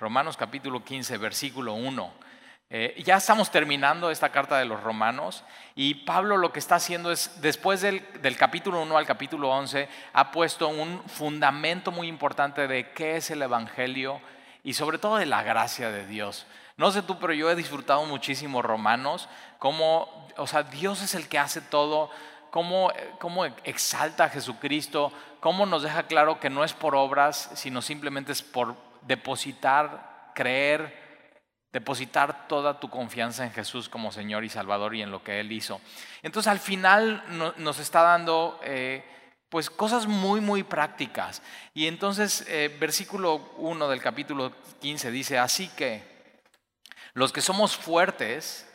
Romanos capítulo 15, versículo 1. Eh, ya estamos terminando esta carta de los romanos y Pablo lo que está haciendo es, después del, del, capítulo 1 al capítulo 11, ha puesto un fundamento muy importante de qué es el Evangelio y sobre todo de la gracia de Dios. No sé tú, pero yo he disfrutado muchísimo romanos, como, o sea, Dios es el que hace todo, cómo, cómo exalta a Jesucristo, cómo nos deja claro que no es por obras, sino simplemente es por depositar, creer, depositar toda tu confianza en Jesús como Señor y Salvador y en lo que Él hizo. Entonces al final nos está dando eh, pues cosas muy, muy prácticas. Y entonces eh, versículo 1 del capítulo 15 dice, así que los que somos fuertes,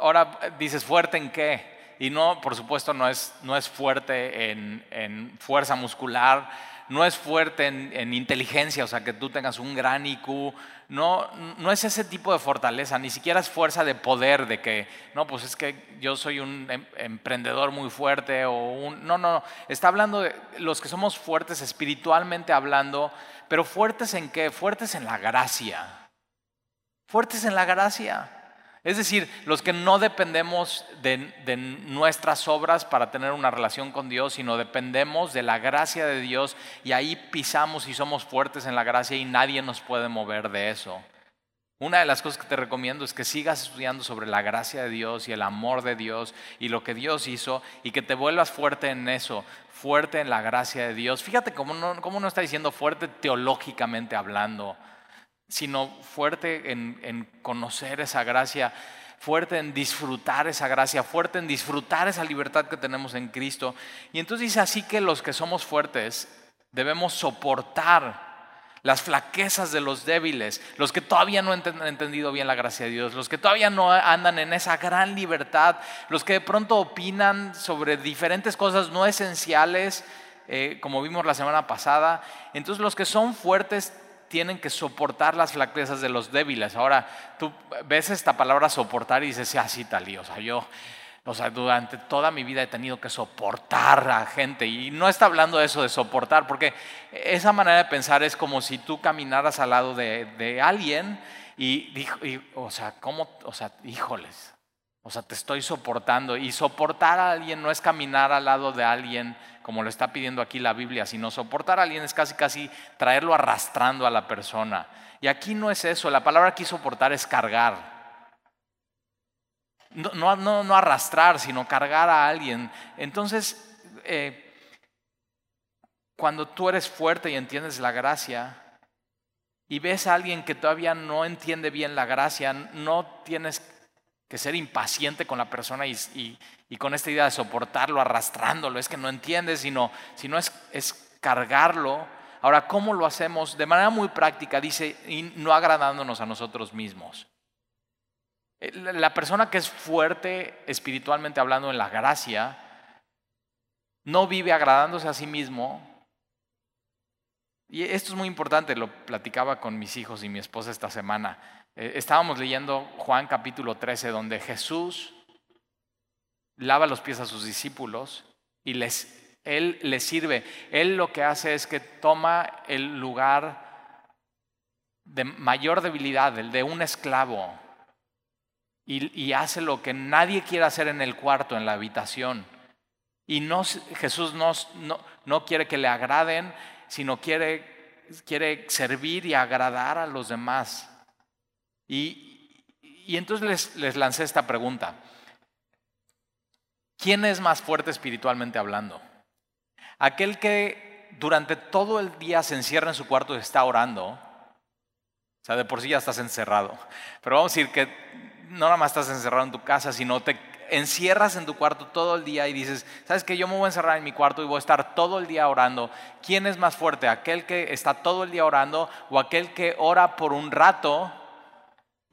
ahora dices fuerte en qué? Y no, por supuesto, no es, no es fuerte en, en fuerza muscular, no es fuerte en, inteligencia, o sea, que tú tengas un gran IQ, no, no es ese tipo de fortaleza, ni siquiera es fuerza de poder, de que, no, pues es que yo soy un em, emprendedor muy fuerte o un... No, no, no, está hablando de los que somos fuertes espiritualmente hablando, pero fuertes en qué? Fuertes en la gracia. Fuertes en la gracia. Es decir, los que no dependemos de, nuestras obras para tener una relación con Dios, sino dependemos de la gracia de Dios y ahí pisamos y somos fuertes en la gracia y nadie nos puede mover de eso. Una de las cosas que te recomiendo es que sigas estudiando sobre la gracia de Dios y el amor de Dios y lo que Dios hizo y que te vuelvas fuerte en eso, fuerte en la gracia de Dios. Fíjate cómo no, cómo no está diciendo fuerte teológicamente hablando sino fuerte en, conocer esa gracia, fuerte en disfrutar esa gracia, fuerte en disfrutar esa libertad que tenemos en Cristo. Y entonces dice así que los que somos fuertes debemos soportar las flaquezas de los débiles, los que todavía no han entendido bien la gracia de Dios, los que todavía no andan en esa gran libertad, los que de pronto opinan sobre diferentes cosas no esenciales, eh, como vimos la semana pasada. Entonces los que son fuertes tienen que soportar las flaquezas de los débiles. Ahora, tú ves esta palabra soportar y dices, sí, tal, y, o sea, yo, o sea, durante toda mi vida he tenido que soportar a gente. Y no está hablando de eso de soportar, porque esa manera de pensar es como si tú caminaras al lado de, alguien y, y, o sea, ¿cómo? O sea, híjoles, o sea, te estoy soportando. Y soportar a alguien no es caminar al lado de alguien como lo está pidiendo aquí la Biblia, sino soportar a alguien es casi casi traerlo arrastrando a la persona. Y aquí no es eso, la palabra aquí soportar es cargar. No, no, no arrastrar, sino cargar a alguien. Entonces, eh, cuando tú eres fuerte y entiendes la gracia, y ves a alguien que todavía no entiende bien la gracia, no tienes que ser impaciente con la persona y, con esta idea de soportarlo, arrastrándolo, es que no entiendes, sino, sino es, es cargarlo. Ahora, ¿cómo lo hacemos? De manera muy práctica, dice, y no agradándonos a nosotros mismos. Eh, la persona que es fuerte espiritualmente hablando en la gracia, no vive agradándose a sí mismo. Y esto es muy importante, lo platicaba con mis hijos y mi esposa esta semana. Eh, estábamos leyendo Juan capítulo 13, donde Jesús lava los pies a sus discípulos y les, Él les sirve. Él lo que hace es que toma el lugar de mayor debilidad, el de un esclavo, y, hace lo que nadie quiere hacer en el cuarto, en la habitación. Y no, Jesús no, no, quiere que le agraden, sino quiere, quiere servir y agradar a los demás. Y, entonces les, lancé esta pregunta. ¿Quién es más fuerte espiritualmente hablando? Aquel que durante todo el día se encierra en su cuarto y está orando. O sea, de por sí ya estás encerrado. Pero vamos a decir que no nada más estás encerrado en tu casa, sino te encierras en tu cuarto todo el día y dices, ¿sabes que Yo me voy a encerrar en mi cuarto y voy a estar todo el día orando. ¿Quién es más fuerte? ¿Aquel que está todo el día orando o aquel que ora por un rato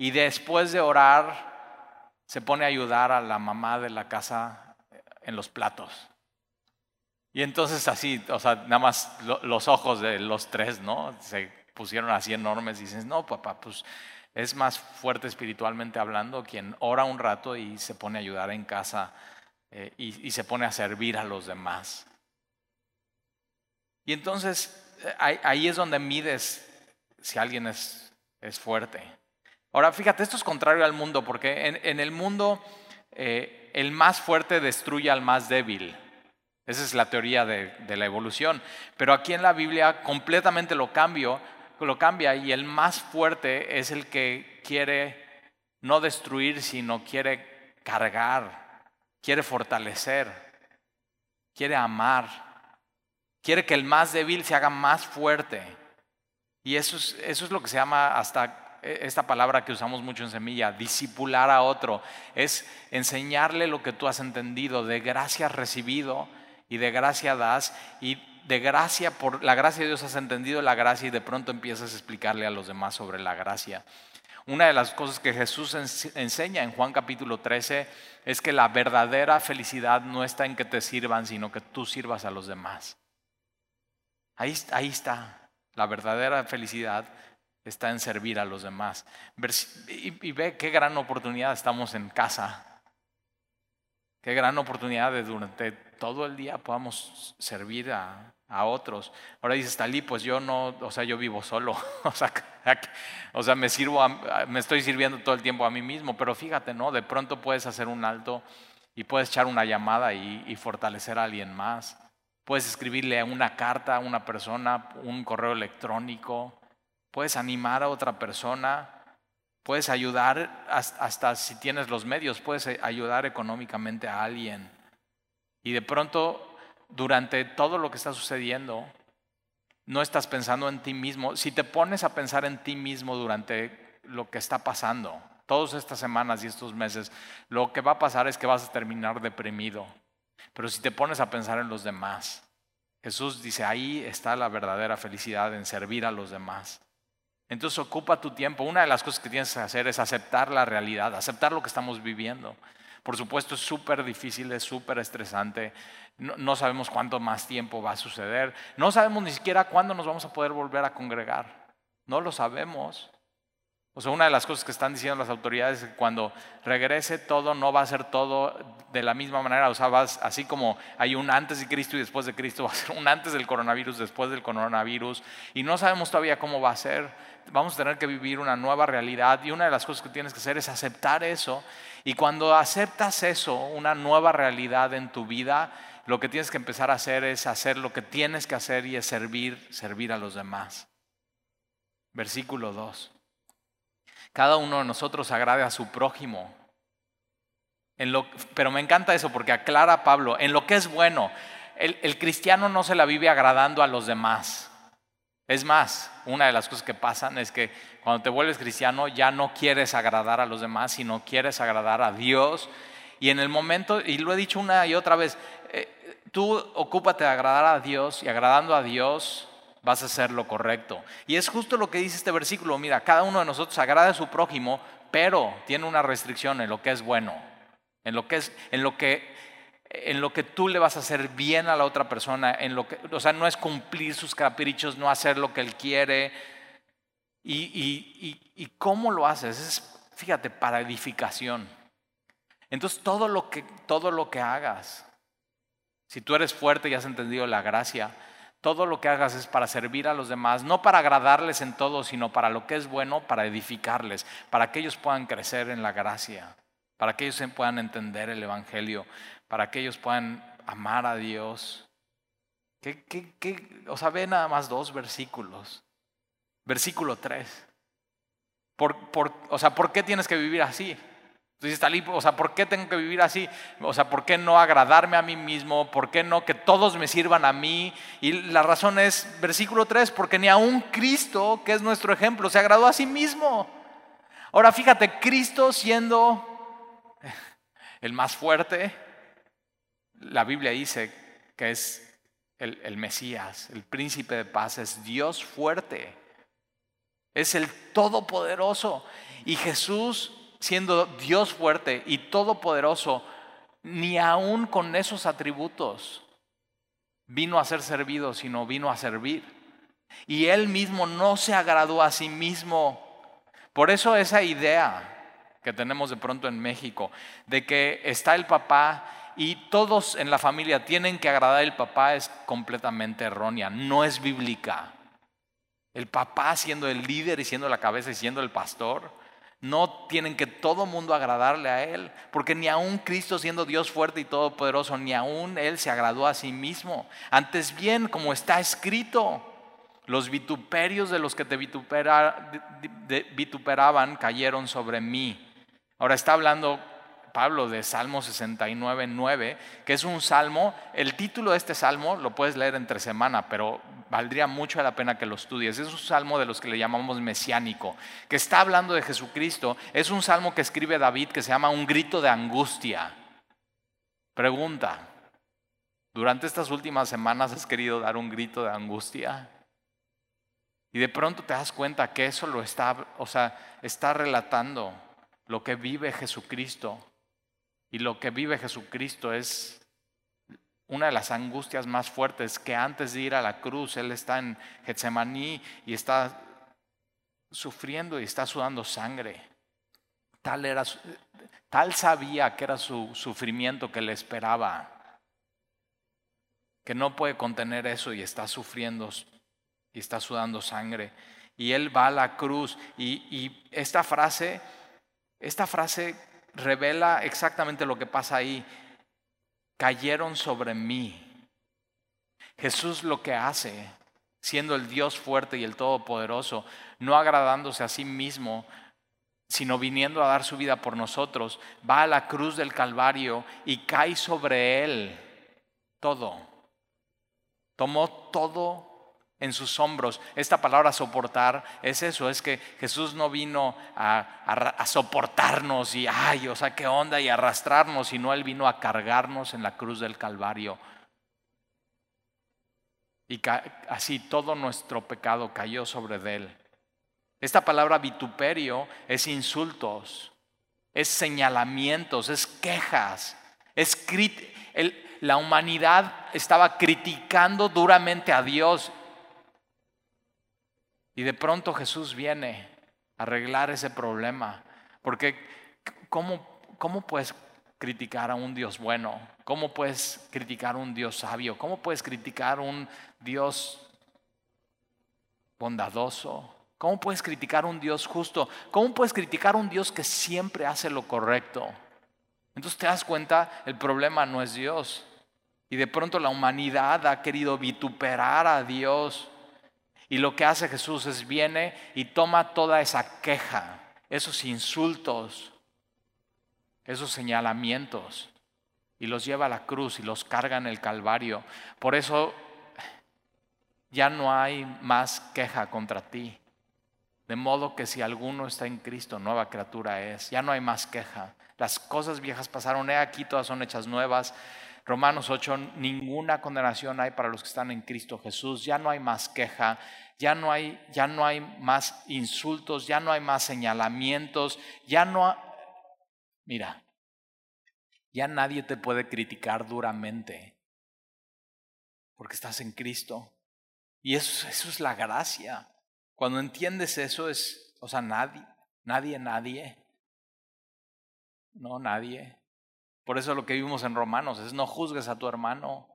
y después de orar, se pone a ayudar a la mamá de la casa en los platos. Y entonces así, o sea, nada más los ojos de los tres, ¿no? Se pusieron así enormes y dicen, no, papá, pues es más fuerte espiritualmente hablando quien ora un rato y se pone a ayudar en casa eh, y, se pone a servir a los demás. Y entonces eh, ahí es donde mides si alguien es, es fuerte. Ahora, fíjate, esto es contrario al mundo, porque en, el mundo eh, el más fuerte destruye al más débil. Esa es la teoría de, la evolución. Pero aquí en la Biblia completamente lo, cambio, lo cambia y el más fuerte es el que quiere no destruir, sino quiere cargar, quiere fortalecer, quiere amar, quiere que el más débil se haga más fuerte. Y eso es, lo que se llama hasta esta palabra que usamos mucho en semilla, disipular a otro, es enseñarle lo que tú has entendido, de gracia recibido y de gracia das y de gracia por la gracia de Dios has entendido la gracia y de pronto empiezas a explicarle a los demás sobre la gracia. Una de las cosas que Jesús enseña en Juan capítulo 13 es que la verdadera felicidad no está en que te sirvan, sino que tú sirvas a los demás. Ahí, ahí está la verdadera felicidad está en servir a los demás. Y, ve qué gran oportunidad estamos en casa. Qué gran oportunidad de durante todo el día podamos servir a, otros. Ahora dices, Talí, pues yo no, o sea, yo vivo solo. o, sea, o sea, me sirvo, me estoy sirviendo todo el tiempo a mí mismo. Pero fíjate, ¿no? De pronto puedes hacer un alto y puedes echar una llamada y, y fortalecer a alguien más. Puedes escribirle una carta a una persona, un correo electrónico, puedes animar a otra persona, puedes ayudar hasta si tienes los medios, puedes ayudar económicamente a alguien. Y de pronto, durante todo lo que está sucediendo, no estás pensando en ti mismo. Si te pones a pensar en ti mismo durante lo que está pasando, todas estas semanas y estos meses, lo que va a pasar es que vas a terminar deprimido. Pero si te pones a pensar en los demás, Jesús dice, ahí está la verdadera felicidad en servir a los demás. Entonces ocupa tu tiempo. Una de las cosas que tienes que hacer es aceptar la realidad, aceptar lo que estamos viviendo. Por supuesto es súper difícil, es súper estresante. No, sabemos cuánto más tiempo va a suceder. No sabemos ni siquiera cuándo nos vamos a poder volver a congregar. No lo sabemos. O sea, una de las cosas que están diciendo las autoridades es que cuando regrese todo no va a ser todo de la misma manera. O sea, vas, así como hay un antes de Cristo y después de Cristo, va a ser un antes del coronavirus, después del coronavirus. Y no sabemos todavía cómo va a ser. Vamos a tener que vivir una nueva realidad. Y una de las cosas que tienes que hacer es aceptar eso. Y cuando aceptas eso, una nueva realidad en tu vida, lo que tienes que empezar a hacer es hacer lo que tienes que hacer y es servir, servir a los demás. Versículo 2 cada uno de nosotros agrade a su prójimo. pero me encanta eso porque aclara Pablo, en lo que es bueno, el, cristiano no se la vive agradando a los demás. Es más, una de las cosas que pasan es que cuando te vuelves cristiano ya no quieres agradar a los demás, sino quieres agradar a Dios. Y en el momento, y lo he dicho una y otra vez, eh, tú ocúpate de agradar a Dios y agradando a Dios, vas a hacer lo correcto. Y es justo lo que dice este versículo. Mira, cada uno de nosotros agrada a su prójimo, pero tiene una restricción en lo que es bueno, en lo que es, en lo que, en lo que tú le vas a hacer bien a la otra persona, en lo que, o sea, no es cumplir sus caprichos, no hacer lo que él quiere. Y, y cómo lo haces es, fíjate, para edificación. Entonces todo lo que, todo lo que hagas, si tú eres fuerte y has entendido la gracia, todo lo que hagas es para servir a los demás, no para agradarles en todo, sino para lo que es bueno, para edificarles, para que ellos puedan crecer en la gracia, para que ellos puedan entender el Evangelio, para que ellos puedan amar a Dios. ¿Qué, qué, qué? O sea, ve nada más dos versículos. Versículo 3. Por, por, o sea, ¿por qué tienes que vivir así? Entonces, Talí, o sea, ¿por qué tengo que vivir así? O sea, ¿por qué no agradarme a mí mismo? ¿Por qué no que todos me sirvan a mí? Y la razón es, versículo 3, porque ni aun Cristo, que es nuestro ejemplo, se agradó a sí mismo. Ahora fíjate, Cristo siendo el más fuerte, la Biblia dice que es el, el Mesías, el príncipe de paz, es Dios fuerte, es el todopoderoso. Y Jesús siendo Dios fuerte y todopoderoso, ni aún con esos atributos vino a ser servido, sino vino a servir. Y él mismo no se agradó a sí mismo. Por eso esa idea que tenemos de pronto en México, de que está el papá y todos en la familia tienen que agradar al papá, es completamente errónea, no es bíblica. El papá siendo el líder y siendo la cabeza y siendo el pastor. No tienen que todo mundo agradarle a Él, porque ni aun Cristo siendo Dios fuerte y todopoderoso, ni aun Él se agradó a sí mismo. Antes bien, como está escrito, los vituperios de los que te vituperaban cayeron sobre mí. Ahora está hablando Pablo de Salmo 69, 9, que es un salmo, el título de este salmo lo puedes leer entre semana, pero valdría mucho la pena que lo estudies. Es un salmo de los que le llamamos mesiánico, que está hablando de Jesucristo. Es un salmo que escribe David que se llama un grito de angustia. Pregunta, ¿durante estas últimas semanas has querido dar un grito de angustia? Y de pronto te das cuenta que eso lo está, o sea, está relatando lo que vive Jesucristo y lo que vive Jesucristo es una de las angustias más fuertes que antes de ir a la cruz, Él está en Getsemaní y está sufriendo y está sudando sangre. Tal, era, tal sabía que era su sufrimiento que le esperaba, que no puede contener eso y está sufriendo y está sudando sangre. Y Él va a la cruz y, y esta frase, esta frase revela exactamente lo que pasa ahí. Cayeron sobre mí. Jesús lo que hace, siendo el Dios fuerte y el Todopoderoso, no agradándose a sí mismo, sino viniendo a dar su vida por nosotros, va a la cruz del Calvario y cae sobre él todo. Tomó todo en sus hombros. Esta palabra soportar es eso, es que Jesús no vino a, soportarnos y, ay, o sea, qué onda y arrastrarnos, sino Él vino a cargarnos en la cruz del Calvario. Y así todo nuestro pecado cayó sobre Él. Esta palabra vituperio es insultos, es señalamientos, es quejas, es la humanidad estaba criticando duramente a Dios y de pronto Jesús viene a arreglar ese problema. Porque ¿cómo, cómo puedes criticar a un Dios bueno? ¿Cómo puedes criticar a un Dios sabio? ¿Cómo puedes criticar a un Dios bondadoso? ¿Cómo puedes criticar a un Dios justo? ¿Cómo puedes criticar a un Dios que siempre hace lo correcto? Entonces te das cuenta, el problema no es Dios. Y de pronto la humanidad ha querido vituperar a Dios y lo que hace Jesús es viene y toma toda esa queja, esos insultos, esos señalamientos y los lleva a la cruz y los carga en el Calvario. Por eso ya no hay más queja contra ti. De modo que si alguno está en Cristo, nueva criatura es. Ya no hay más queja. Las cosas viejas pasaron, he aquí, todas son hechas nuevas. Romanos 8, ninguna condenación hay para los que están en Cristo Jesús. Ya no hay más queja, ya no hay, ya no hay más insultos, ya no hay más señalamientos, ya no... Mira, ya nadie te puede criticar duramente porque estás en Cristo. Y eso, eso es la gracia. Cuando entiendes eso es, o sea, nadie, nadie, nadie. No, nadie. Por eso lo que vimos en Romanos es no juzgues a tu hermano,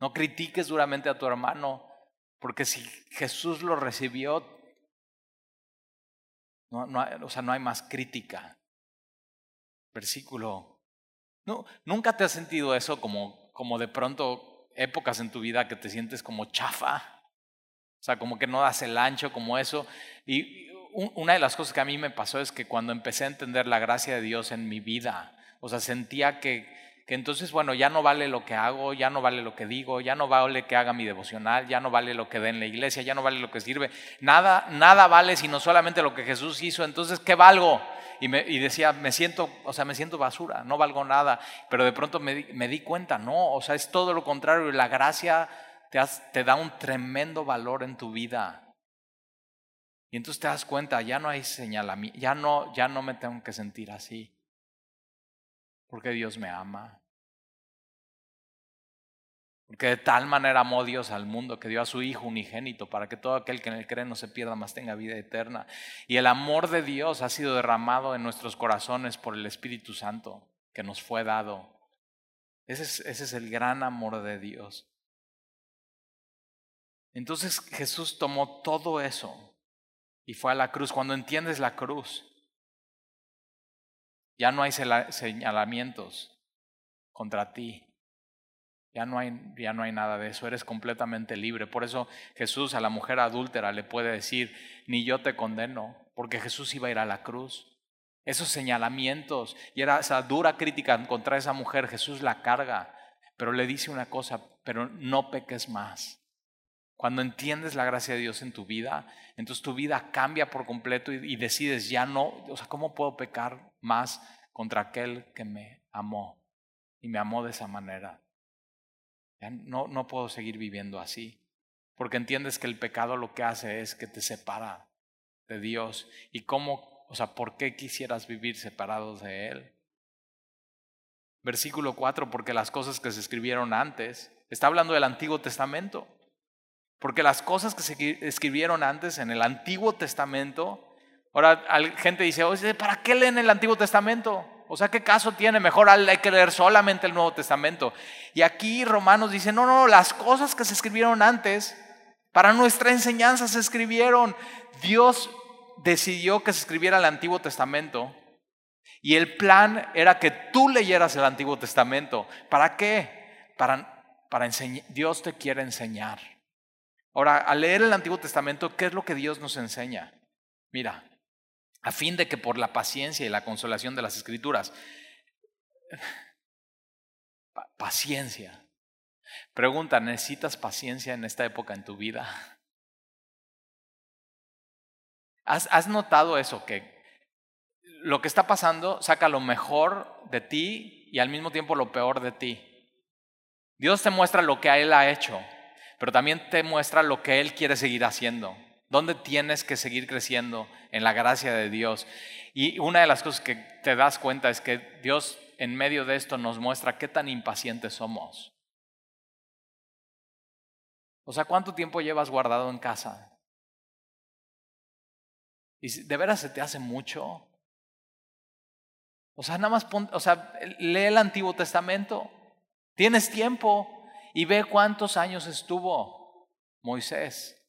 no critiques duramente a tu hermano, porque si Jesús lo recibió, no, o sea, no hay más crítica. Versículo. No, ¿Nunca te has sentido eso como, como de pronto épocas en tu vida que te sientes como chafa? O sea, como que no das el ancho, como eso. Y una de las cosas que a mí me pasó es que cuando empecé a entender la gracia de Dios en mi vida, o sea, sentía que, que entonces, bueno, ya no vale lo que hago, ya no vale lo que digo, ya no vale que haga mi devocional, ya no vale lo que dé en la iglesia, ya no vale lo que sirve. Nada, nada vale sino solamente lo que Jesús hizo. Entonces, ¿qué valgo? Y, me, y decía, me siento, o sea, me siento basura, no valgo nada. Pero de pronto me, me di cuenta, no, o sea, es todo lo contrario. La gracia te, te da un tremendo valor en tu vida. Y entonces te das cuenta, ya no hay señalamiento, ya no, ya no me tengo que sentir así porque Dios me ama. Porque de tal manera amó Dios al mundo que dio a su Hijo unigénito para que todo aquel que en él cree no se pierda, más tenga vida eterna. Y el amor de Dios ha sido derramado en nuestros corazones por el Espíritu Santo que nos fue dado. Ese es, el gran amor de Dios. Entonces Jesús tomó todo eso y fue a la cruz. Cuando entiendes la cruz, ya no hay señalamientos contra ti. Ya no, hay, ya no hay nada de eso, eres completamente libre. Por eso Jesús a la mujer adúltera le puede decir, ni yo te condeno, porque Jesús iba a ir a la cruz. Esos señalamientos y era esa dura crítica contra esa mujer, Jesús la carga, pero le dice una cosa, pero no peques más. Cuando entiendes la gracia de Dios en tu vida, entonces tu vida cambia por completo y, y decides ya no, o sea, ¿cómo puedo pecar más contra aquel que me amó y me amó de esa manera? no, no puedo seguir viviendo así. Porque entiendes que el pecado lo que hace es que te separa de Dios. ¿Y cómo, o sea, por qué quisieras vivir separados de Él? Versículo 4, porque las cosas que se escribieron antes, está hablando del Antiguo Testamento. Porque las cosas que se escribieron antes en el Antiguo Testamento, ahora gente dice, ¿para qué leen el Antiguo Testamento? O sea, ¿qué caso tiene? Mejor hay que leer solamente el Nuevo Testamento. Y aquí Romanos dice, no, no, las cosas que se escribieron antes, para nuestra enseñanza se escribieron. Dios decidió que se escribiera el Antiguo Testamento. Y el plan era que tú leyeras el Antiguo Testamento. ¿Para qué? Para, para enseñar. Dios te quiere enseñar. Ahora, al leer el Antiguo Testamento, ¿qué es lo que Dios nos enseña? Mira, a fin de que por la paciencia y la consolación de las escrituras, paciencia. Pregunta, ¿necesitas paciencia en esta época en tu vida? ¿Has, ¿Has, notado eso? Que lo que está pasando saca lo mejor de ti y al mismo tiempo lo peor de ti. Dios te muestra lo que Él ha hecho, pero también te muestra lo que Él quiere seguir haciendo. ¿Dónde tienes que seguir creciendo en la gracia de Dios? Y una de las cosas que te das cuenta es que Dios en medio de esto nos muestra qué tan impacientes somos. O sea, ¿cuánto tiempo llevas guardado en casa? ¿Y de veras se te hace mucho? O sea, nada más o sea, lee el Antiguo Testamento. Tienes tiempo y ve cuántos años estuvo Moisés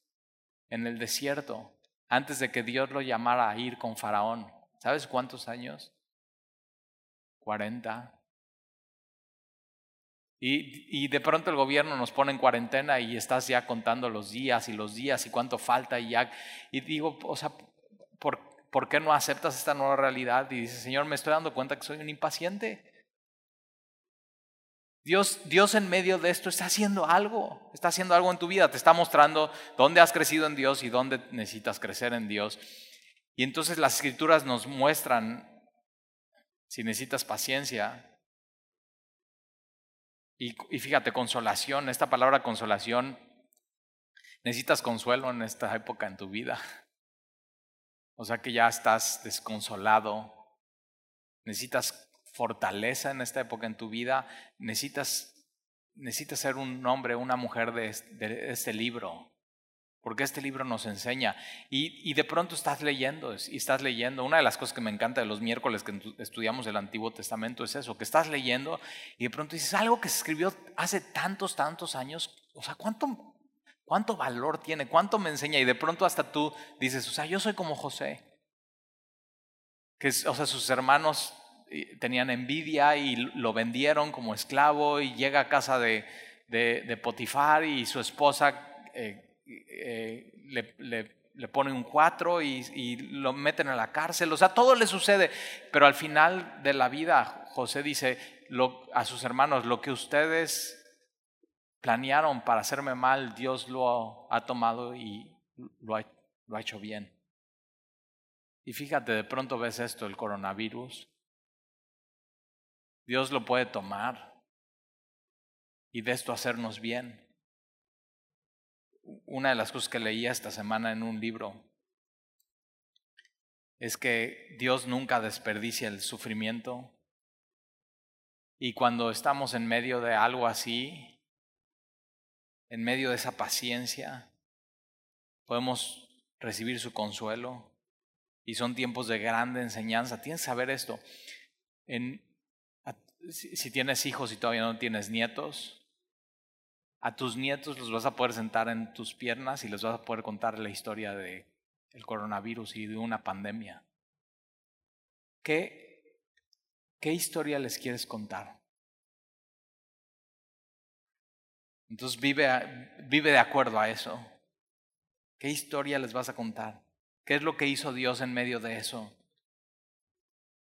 en el desierto antes de que Dios lo llamara a ir con Faraón. ¿Sabes cuántos años? 40. Y, y, de pronto el gobierno nos pone en cuarentena y estás ya contando los días y los días y cuánto falta y ya. Y digo, o sea, ¿por, ¿por qué no aceptas esta nueva realidad? Y dices, Señor, me estoy dando cuenta que soy un impaciente. Dios, Dios en medio de esto está haciendo algo, está haciendo algo en tu vida, te está mostrando dónde has crecido en Dios y dónde necesitas crecer en Dios. Y entonces las escrituras nos muestran si necesitas paciencia. Y, y fíjate, consolación, esta palabra consolación, necesitas consuelo en esta época en tu vida. O sea que ya estás desconsolado, necesitas fortaleza en esta época en tu vida, necesitas, necesitas ser un hombre, una mujer de este, libro, porque este libro nos enseña. Y, y, de pronto estás leyendo, y estás leyendo. Una de las cosas que me encanta de los miércoles que estudiamos el Antiguo Testamento es eso, que estás leyendo y de pronto dices algo que se escribió hace tantos, tantos años. O sea, ¿cuánto, cuánto valor tiene? ¿Cuánto me enseña? Y de pronto hasta tú dices, o sea, yo soy como José. Que, o sea, sus hermanos tenían envidia y lo vendieron como esclavo y llega a casa de, de, Potifar y su esposa eh, eh, le, le, pone un cuatro y, lo meten a la cárcel. O sea, todo le sucede. Pero al final de la vida, José dice a sus hermanos, lo que ustedes planearon para hacerme mal, Dios lo ha, tomado y lo ha, lo ha hecho bien. Y fíjate, de pronto ves esto, el coronavirus, Dios lo puede tomar y de esto hacernos bien. Una de las cosas que leía esta semana en un libro es que Dios nunca desperdicia el sufrimiento y cuando estamos en medio de algo así, en medio de esa paciencia, podemos recibir su consuelo y son tiempos de grande enseñanza. Tienes que saber esto. En si, tienes hijos y todavía no tienes nietos, A tus nietos los vas a poder sentar en tus piernas y les vas a poder contar la historia de el coronavirus y de una pandemia. ¿Qué, qué historia les quieres contar? Entonces vive, vive de acuerdo a eso. ¿Qué historia les vas a contar? ¿Qué es lo que hizo Dios en medio de eso?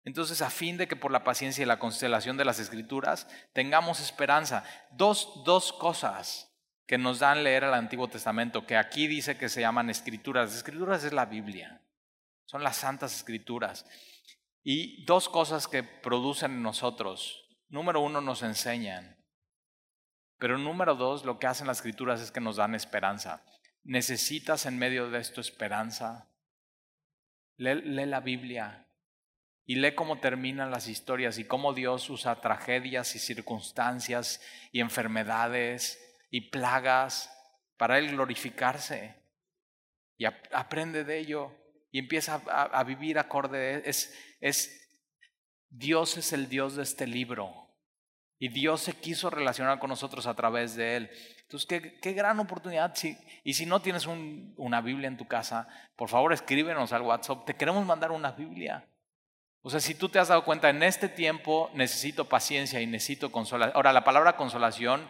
Entonces, a fin de que por la paciencia y la constelación de las escrituras tengamos esperanza. Dos, dos cosas que nos dan leer el Antiguo Testamento, que aquí dice que se llaman escrituras. Escrituras es la Biblia, son las santas escrituras. Y dos cosas que producen en nosotros. Número uno, nos enseñan. Pero número dos, lo que hacen las escrituras es que nos dan esperanza. Necesitas en medio de esto esperanza. Lee la Biblia, y lee cómo terminan las historias y cómo Dios usa tragedias y circunstancias y enfermedades y plagas para Él glorificarse. Y aprende de ello y empieza a, vivir acorde. Es, es, Dios es el Dios de este libro. Y Dios se quiso relacionar con nosotros a través de Él. Entonces, qué, qué gran oportunidad. y si no tienes una Biblia en tu casa, por favor escríbenos al WhatsApp. Te queremos mandar una Biblia. O sea, si tú te has dado cuenta, en este tiempo necesito paciencia y necesito consolación. Ahora, la palabra consolación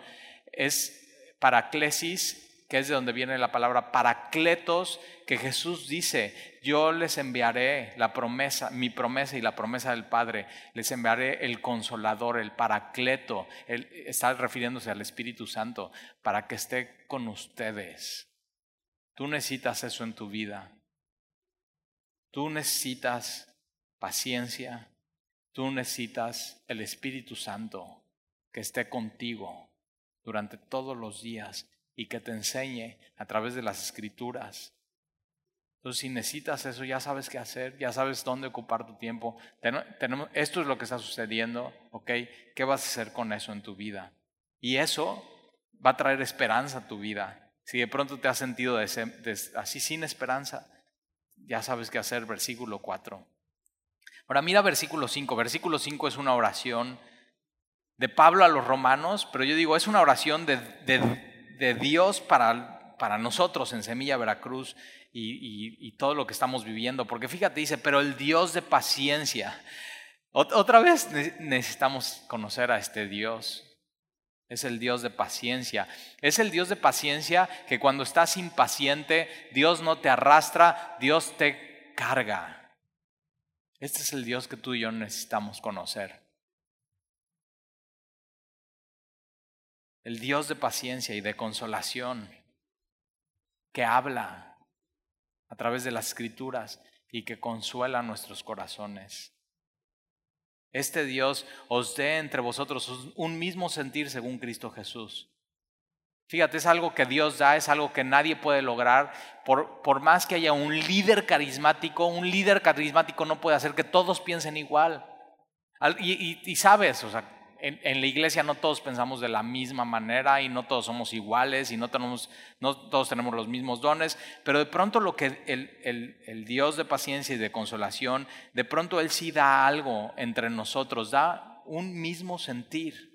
es paraclesis, que es de donde viene la palabra paracletos, que Jesús dice, yo les enviaré la promesa, mi promesa y la promesa del Padre, les enviaré el consolador, el paracleto, él está refiriéndose al Espíritu Santo, para que esté con ustedes. Tú necesitas eso en tu vida. Tú necesitas paciencia, tú necesitas el Espíritu Santo que esté contigo durante todos los días y que te enseñe a través de las escrituras. Entonces, si necesitas eso, ya sabes qué hacer, ya sabes dónde ocupar tu tiempo. Esto es lo que está sucediendo, ¿ok? ¿Qué vas a hacer con eso en tu vida? Y eso va a traer esperanza a tu vida. Si de pronto te has sentido así sin esperanza, ya sabes qué hacer, versículo 4. Ahora mira versículo 5. Versículo 5 es una oración de Pablo a los romanos, pero yo digo, es una oración de, de, Dios para, para, nosotros en Semilla Veracruz y, y, todo lo que estamos viviendo. Porque fíjate, dice, pero el Dios de paciencia. Otra vez necesitamos conocer a este Dios. Es el Dios de paciencia. Es el Dios de paciencia que cuando estás impaciente, Dios no te arrastra, Dios te carga. Este es el Dios que tú y yo necesitamos conocer. El Dios de paciencia y de consolación que habla a través de las escrituras y que consuela nuestros corazones. Este Dios os dé entre vosotros un mismo sentir según Cristo Jesús. Fíjate, es algo que Dios da, es algo que nadie puede lograr. Por, por, más que haya un líder carismático, un líder carismático no puede hacer que todos piensen igual. Y, y, sabes, o sea, en, en, la iglesia no todos pensamos de la misma manera y no todos somos iguales y no, tenemos, no todos tenemos los mismos dones, pero de pronto lo que el, el, el Dios de paciencia y de consolación, de pronto Él sí da algo entre nosotros, da un mismo sentir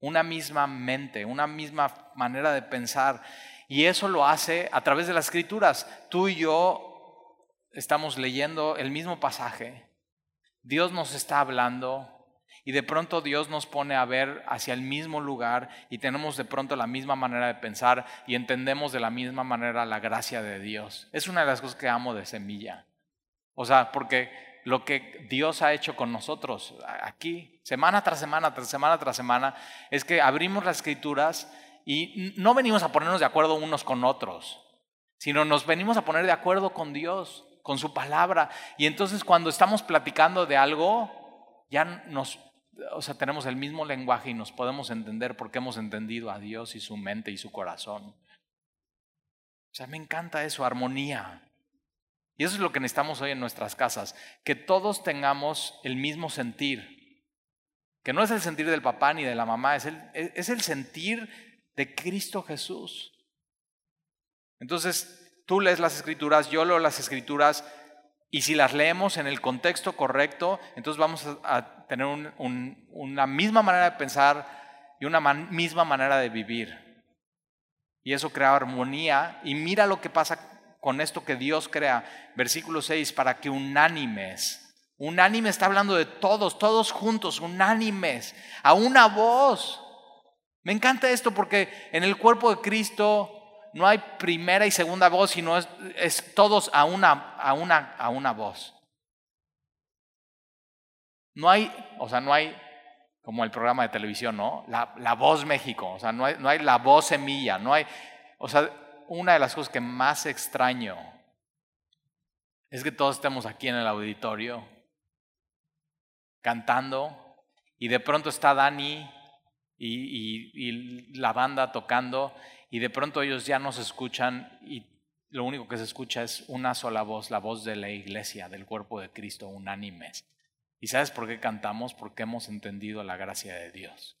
una misma mente, una misma manera de pensar. Y eso lo hace a través de las escrituras. Tú y yo estamos leyendo el mismo pasaje. Dios nos está hablando y de pronto Dios nos pone a ver hacia el mismo lugar y tenemos de pronto la misma manera de pensar y entendemos de la misma manera la gracia de Dios. Es una de las cosas que amo de Semilla. O sea, porque lo que Dios ha hecho con nosotros aquí, semana tras semana, tras semana, tras semana, es que abrimos las escrituras y no venimos a ponernos de acuerdo unos con otros, sino nos venimos a poner de acuerdo con Dios, con su palabra. Y entonces cuando estamos platicando de algo, ya nos, o sea, tenemos el mismo lenguaje y nos podemos entender porque hemos entendido a Dios y su mente y su corazón. O sea, me encanta eso, armonía. Y eso es lo que necesitamos hoy en nuestras casas, que todos tengamos el mismo sentir, que no es el sentir del papá ni de la mamá, es el, es el sentir de Cristo Jesús. Entonces, tú lees las escrituras, yo leo las escrituras, y si las leemos en el contexto correcto, entonces vamos a, tener una misma manera de pensar y una misma manera de vivir. Y eso crea armonía. Y mira lo que pasa con esto que Dios crea. Versículo 6, para que unánimes. Unánime está hablando de todos, todos juntos, unánimes, a una voz. Me encanta esto porque en el cuerpo de Cristo no hay primera y segunda voz, sino es, todos a una, a, una, a una voz. No hay, o sea, no hay como el programa de televisión, ¿no? La, la voz México, o sea, no hay, no hay la voz semilla, no hay, o sea, una de las cosas que más extraño es que todos estemos aquí en el auditorio cantando y de pronto está Dani y, la banda tocando y de pronto ellos ya no se escuchan y lo único que se escucha es una sola voz, la voz de la iglesia, del cuerpo de Cristo, unánimes. ¿Y sabes por qué cantamos? Porque hemos entendido la gracia de Dios.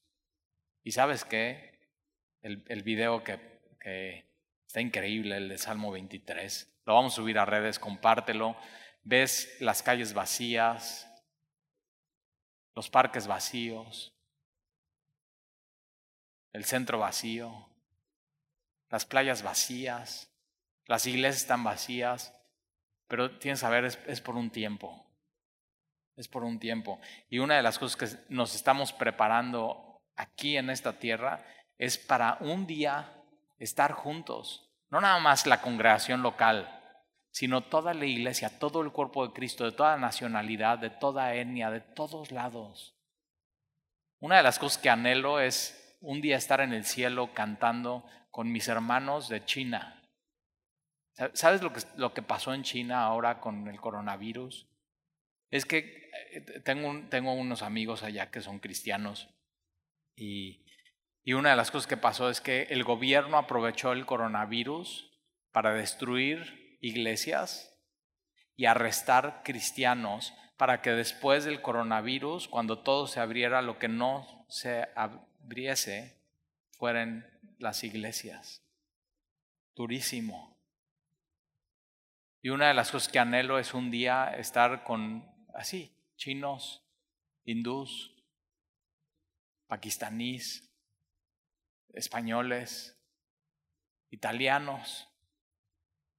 ¿Y sabes qué? El, video que está increíble, el de Salmo 23, lo vamos a subir a redes, compártelo. Ves las calles vacías, los parques vacíos, el centro vacío, las playas vacías, las iglesias están vacías, pero tienes que saber, es, es por un tiempo es por un tiempo. Y una de las cosas que nos estamos preparando aquí en esta tierra es para un día estar juntos. No nada más la congregación local, sino toda la iglesia, todo el cuerpo de Cristo, de toda nacionalidad, de toda etnia, de todos lados. Una de las cosas que anhelo es un día estar en el cielo cantando con mis hermanos de China. ¿Sabes lo que, lo que pasó en China ahora con el coronavirus? Es que eh, tengo, tengo unos amigos allá que son cristianos y, y una de las cosas que pasó es que el gobierno aprovechó el coronavirus para destruir iglesias y arrestar cristianos para que después del coronavirus, cuando todo se abriera, lo que no se abriese fueran las iglesias. Durísimo. Y una de las cosas que anhelo es un día estar con así, chinos, hindús, pakistaníes, españoles, italianos,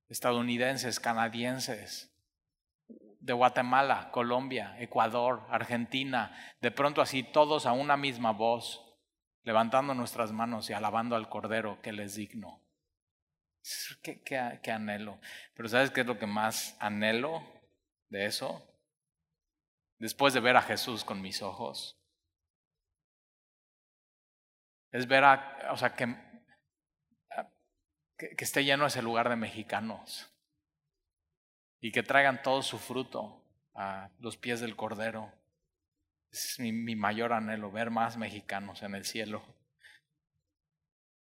estadounidenses, canadienses, de Guatemala, Colombia, Ecuador, Argentina, de pronto así todos a una misma voz, levantando nuestras manos y alabando al Cordero que les digno. ¿Qué, qué anhelo? Pero ¿sabes qué es lo que más anhelo de eso? después de ver a Jesús con mis ojos. Es ver a, o sea, que, que, esté lleno ese lugar de mexicanos y que traigan todo su fruto a los pies del Cordero. Es mi, mi mayor anhelo, ver más mexicanos en el cielo.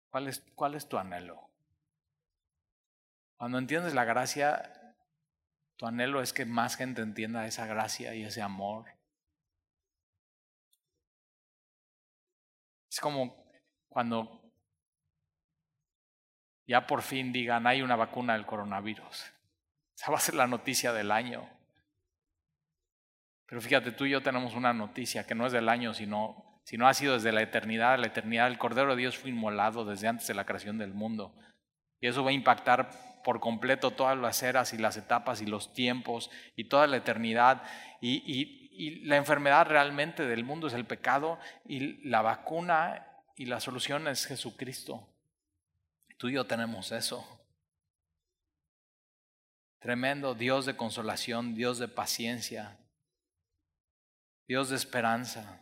¿Cuál es, ¿Cuál es tu anhelo? Cuando entiendes la gracia, tu anhelo es que más gente entienda esa gracia y ese amor. Es como cuando ya por fin digan, hay una vacuna del coronavirus. Esa va a ser la noticia del año. Pero fíjate, tú y yo tenemos una noticia que no es del año, sino, sino ha sido desde la eternidad. La eternidad, el Cordero de Dios fue inmolado desde antes de la creación del mundo. Y eso va a impactar por completo todas las eras y las etapas y los tiempos y toda la eternidad. Y, la enfermedad realmente del mundo es el pecado y la vacuna y la solución es Jesucristo. Tú y yo tenemos eso. Tremendo Dios de consolación, Dios de paciencia, Dios de esperanza.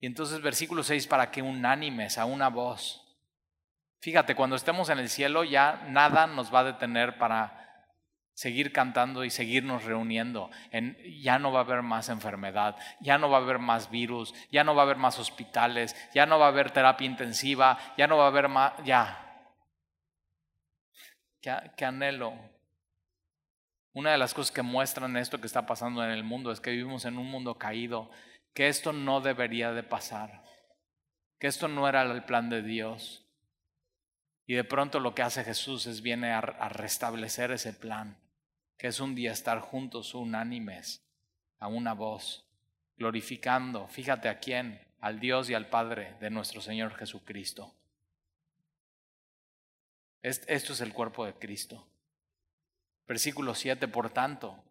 Y entonces versículo 6, para que unánimes a una voz Fíjate, cuando estemos en el cielo ya nada nos va a detener para seguir cantando y seguirnos reuniendo. ya no va a haber más enfermedad, ya no va a haber más virus, ya no va a haber más hospitales, ya no va a haber terapia intensiva, ya no va a haber más, ya. qué anhelo. Una de las cosas que muestran esto que está pasando en el mundo es que vivimos en un mundo caído, que esto no debería de pasar, que esto no era el plan de Dios. Y de pronto lo que hace Jesús es viene a, restablecer ese plan, que es un día estar juntos unánimes, a una voz, glorificando, fíjate a quién, al Dios y al Padre de nuestro Señor Jesucristo. Esto es el cuerpo de Cristo. Versículo 7, por tanto,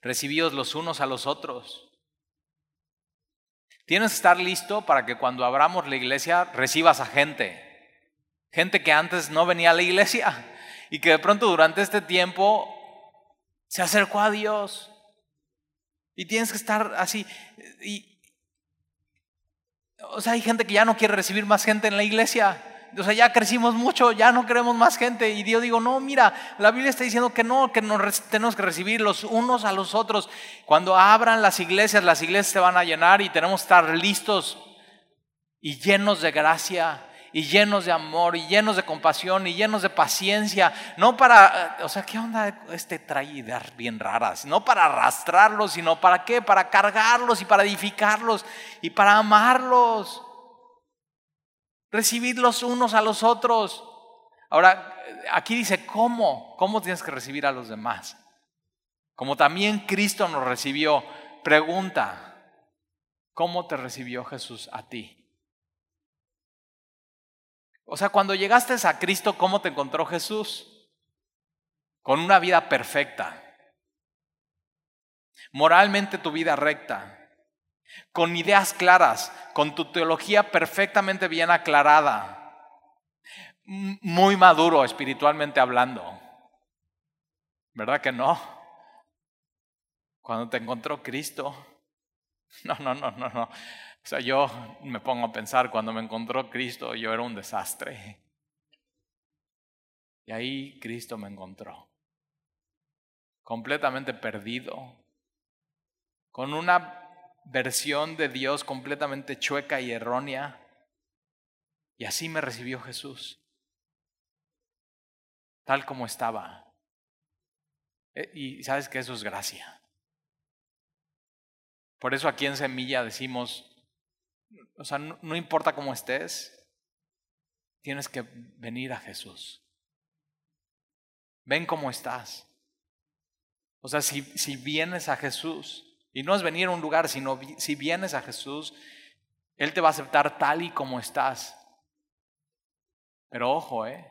recibíos los unos a los otros. Tienes que estar listo para que cuando abramos la iglesia recibas a gente. Gente que antes no venía a la iglesia y que de pronto durante este tiempo se acercó a Dios. Y tienes que estar así. Y, o sea, hay gente que ya no quiere recibir más gente en la iglesia o sea, ya crecimos mucho, ya no queremos más gente. Y Dios digo, no, mira, la Biblia está diciendo que no, que nos tenemos que recibir los unos a los otros. Cuando abran las iglesias, las iglesias se van a llenar y tenemos que estar listos y llenos de gracia y llenos de amor y llenos de compasión y llenos de paciencia, no para, o sea, ¿qué onda este traidar bien raras? No para arrastrarlos, sino para qué? Para cargarlos y para edificarlos y para amarlos. Recibid los unos a los otros. Ahora, aquí dice, ¿cómo? ¿Cómo tienes que recibir a los demás? Como también Cristo nos recibió. Pregunta, ¿cómo te recibió Jesús a ti? O sea, cuando llegaste a Cristo, ¿cómo te encontró Jesús? Con una vida perfecta. Moralmente tu vida recta con ideas claras, con tu teología perfectamente bien aclarada, muy maduro espiritualmente hablando. ¿Verdad que no? Cuando te encontró Cristo. No, no, no, no, no. O sea, yo me pongo a pensar, cuando me encontró Cristo, yo era un desastre. Y ahí Cristo me encontró. Completamente perdido. Con una versión de Dios completamente chueca y errónea. Y así me recibió Jesús, tal como estaba. Eh, y sabes que eso es gracia. Por eso aquí en Semilla decimos, o sea, no, importa cómo estés, tienes que venir a Jesús. Ven cómo estás. O sea, si, si vienes a Jesús, y no es venir a un lugar, sino si vienes a Jesús, Él te va a aceptar tal y como estás. Pero ojo, ¿eh?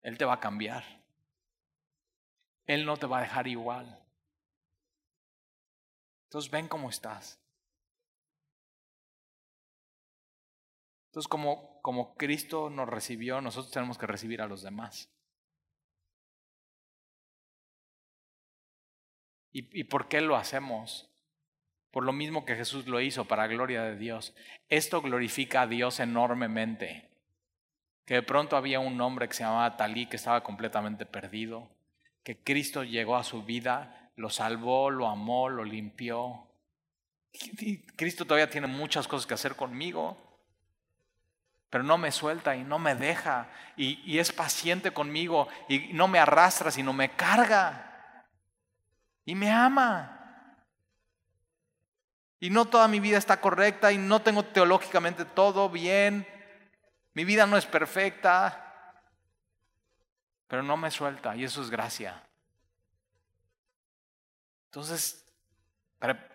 Él te va a cambiar. Él no te va a dejar igual. Entonces ven cómo estás. Entonces como, como Cristo nos recibió, nosotros tenemos que recibir a los demás. ¿Y, por qué lo hacemos? Por lo mismo que Jesús lo hizo, para gloria de Dios. Esto glorifica a Dios enormemente. Que de pronto había un hombre que se llamaba Talí que estaba completamente perdido, que Cristo llegó a su vida, lo salvó, lo amó, lo limpió. Cristo todavía tiene muchas cosas que hacer conmigo, pero no me suelta y no me deja y, y es paciente conmigo y no me arrastra, sino me carga y me ama. Y no toda mi vida está correcta y no tengo teológicamente todo bien. Mi vida no es perfecta, pero no me suelta y eso es gracia. Entonces,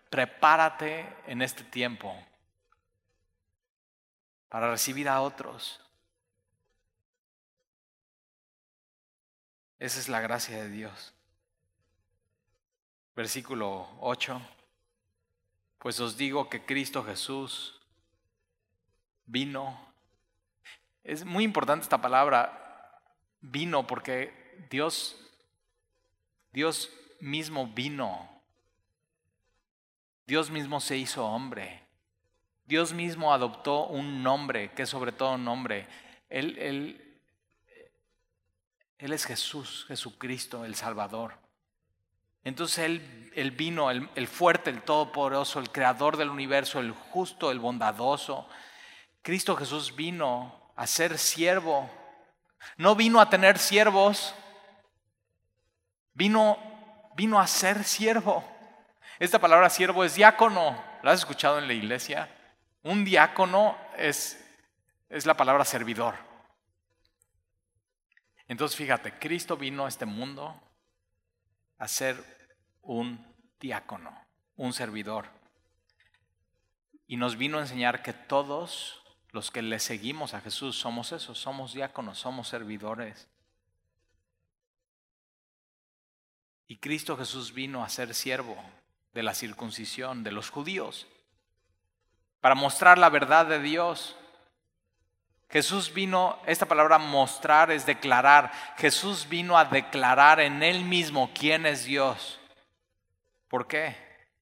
prepárate en este tiempo para recibir a otros. Esa es la gracia de Dios versículo 8, pues os digo que Cristo Jesús vino. Es muy importante esta palabra, vino, porque Dios, Dios mismo vino. Dios mismo se hizo hombre. Dios mismo adoptó un nombre, que es sobre todo un nombre. Él, él, él es Jesús, Jesucristo, el Salvador. Entonces Él, vino, el, el fuerte, el todopoderoso, el creador del universo, el justo, el bondadoso. Cristo Jesús vino a ser siervo. No vino a tener siervos, vino, vino a ser siervo. Esta palabra siervo es diácono. ¿La has escuchado en la iglesia? Un diácono es, es la palabra servidor. Entonces fíjate, Cristo vino a este mundo a ser un diácono, un servidor. Y nos vino a enseñar que todos los que le seguimos a Jesús somos esos, somos diáconos, somos servidores. Y Cristo Jesús vino a ser siervo de la circuncisión de los judíos, para mostrar la verdad de Dios. Jesús vino, esta palabra mostrar es declarar, Jesús vino a declarar en él mismo quién es Dios. ¿Por qué?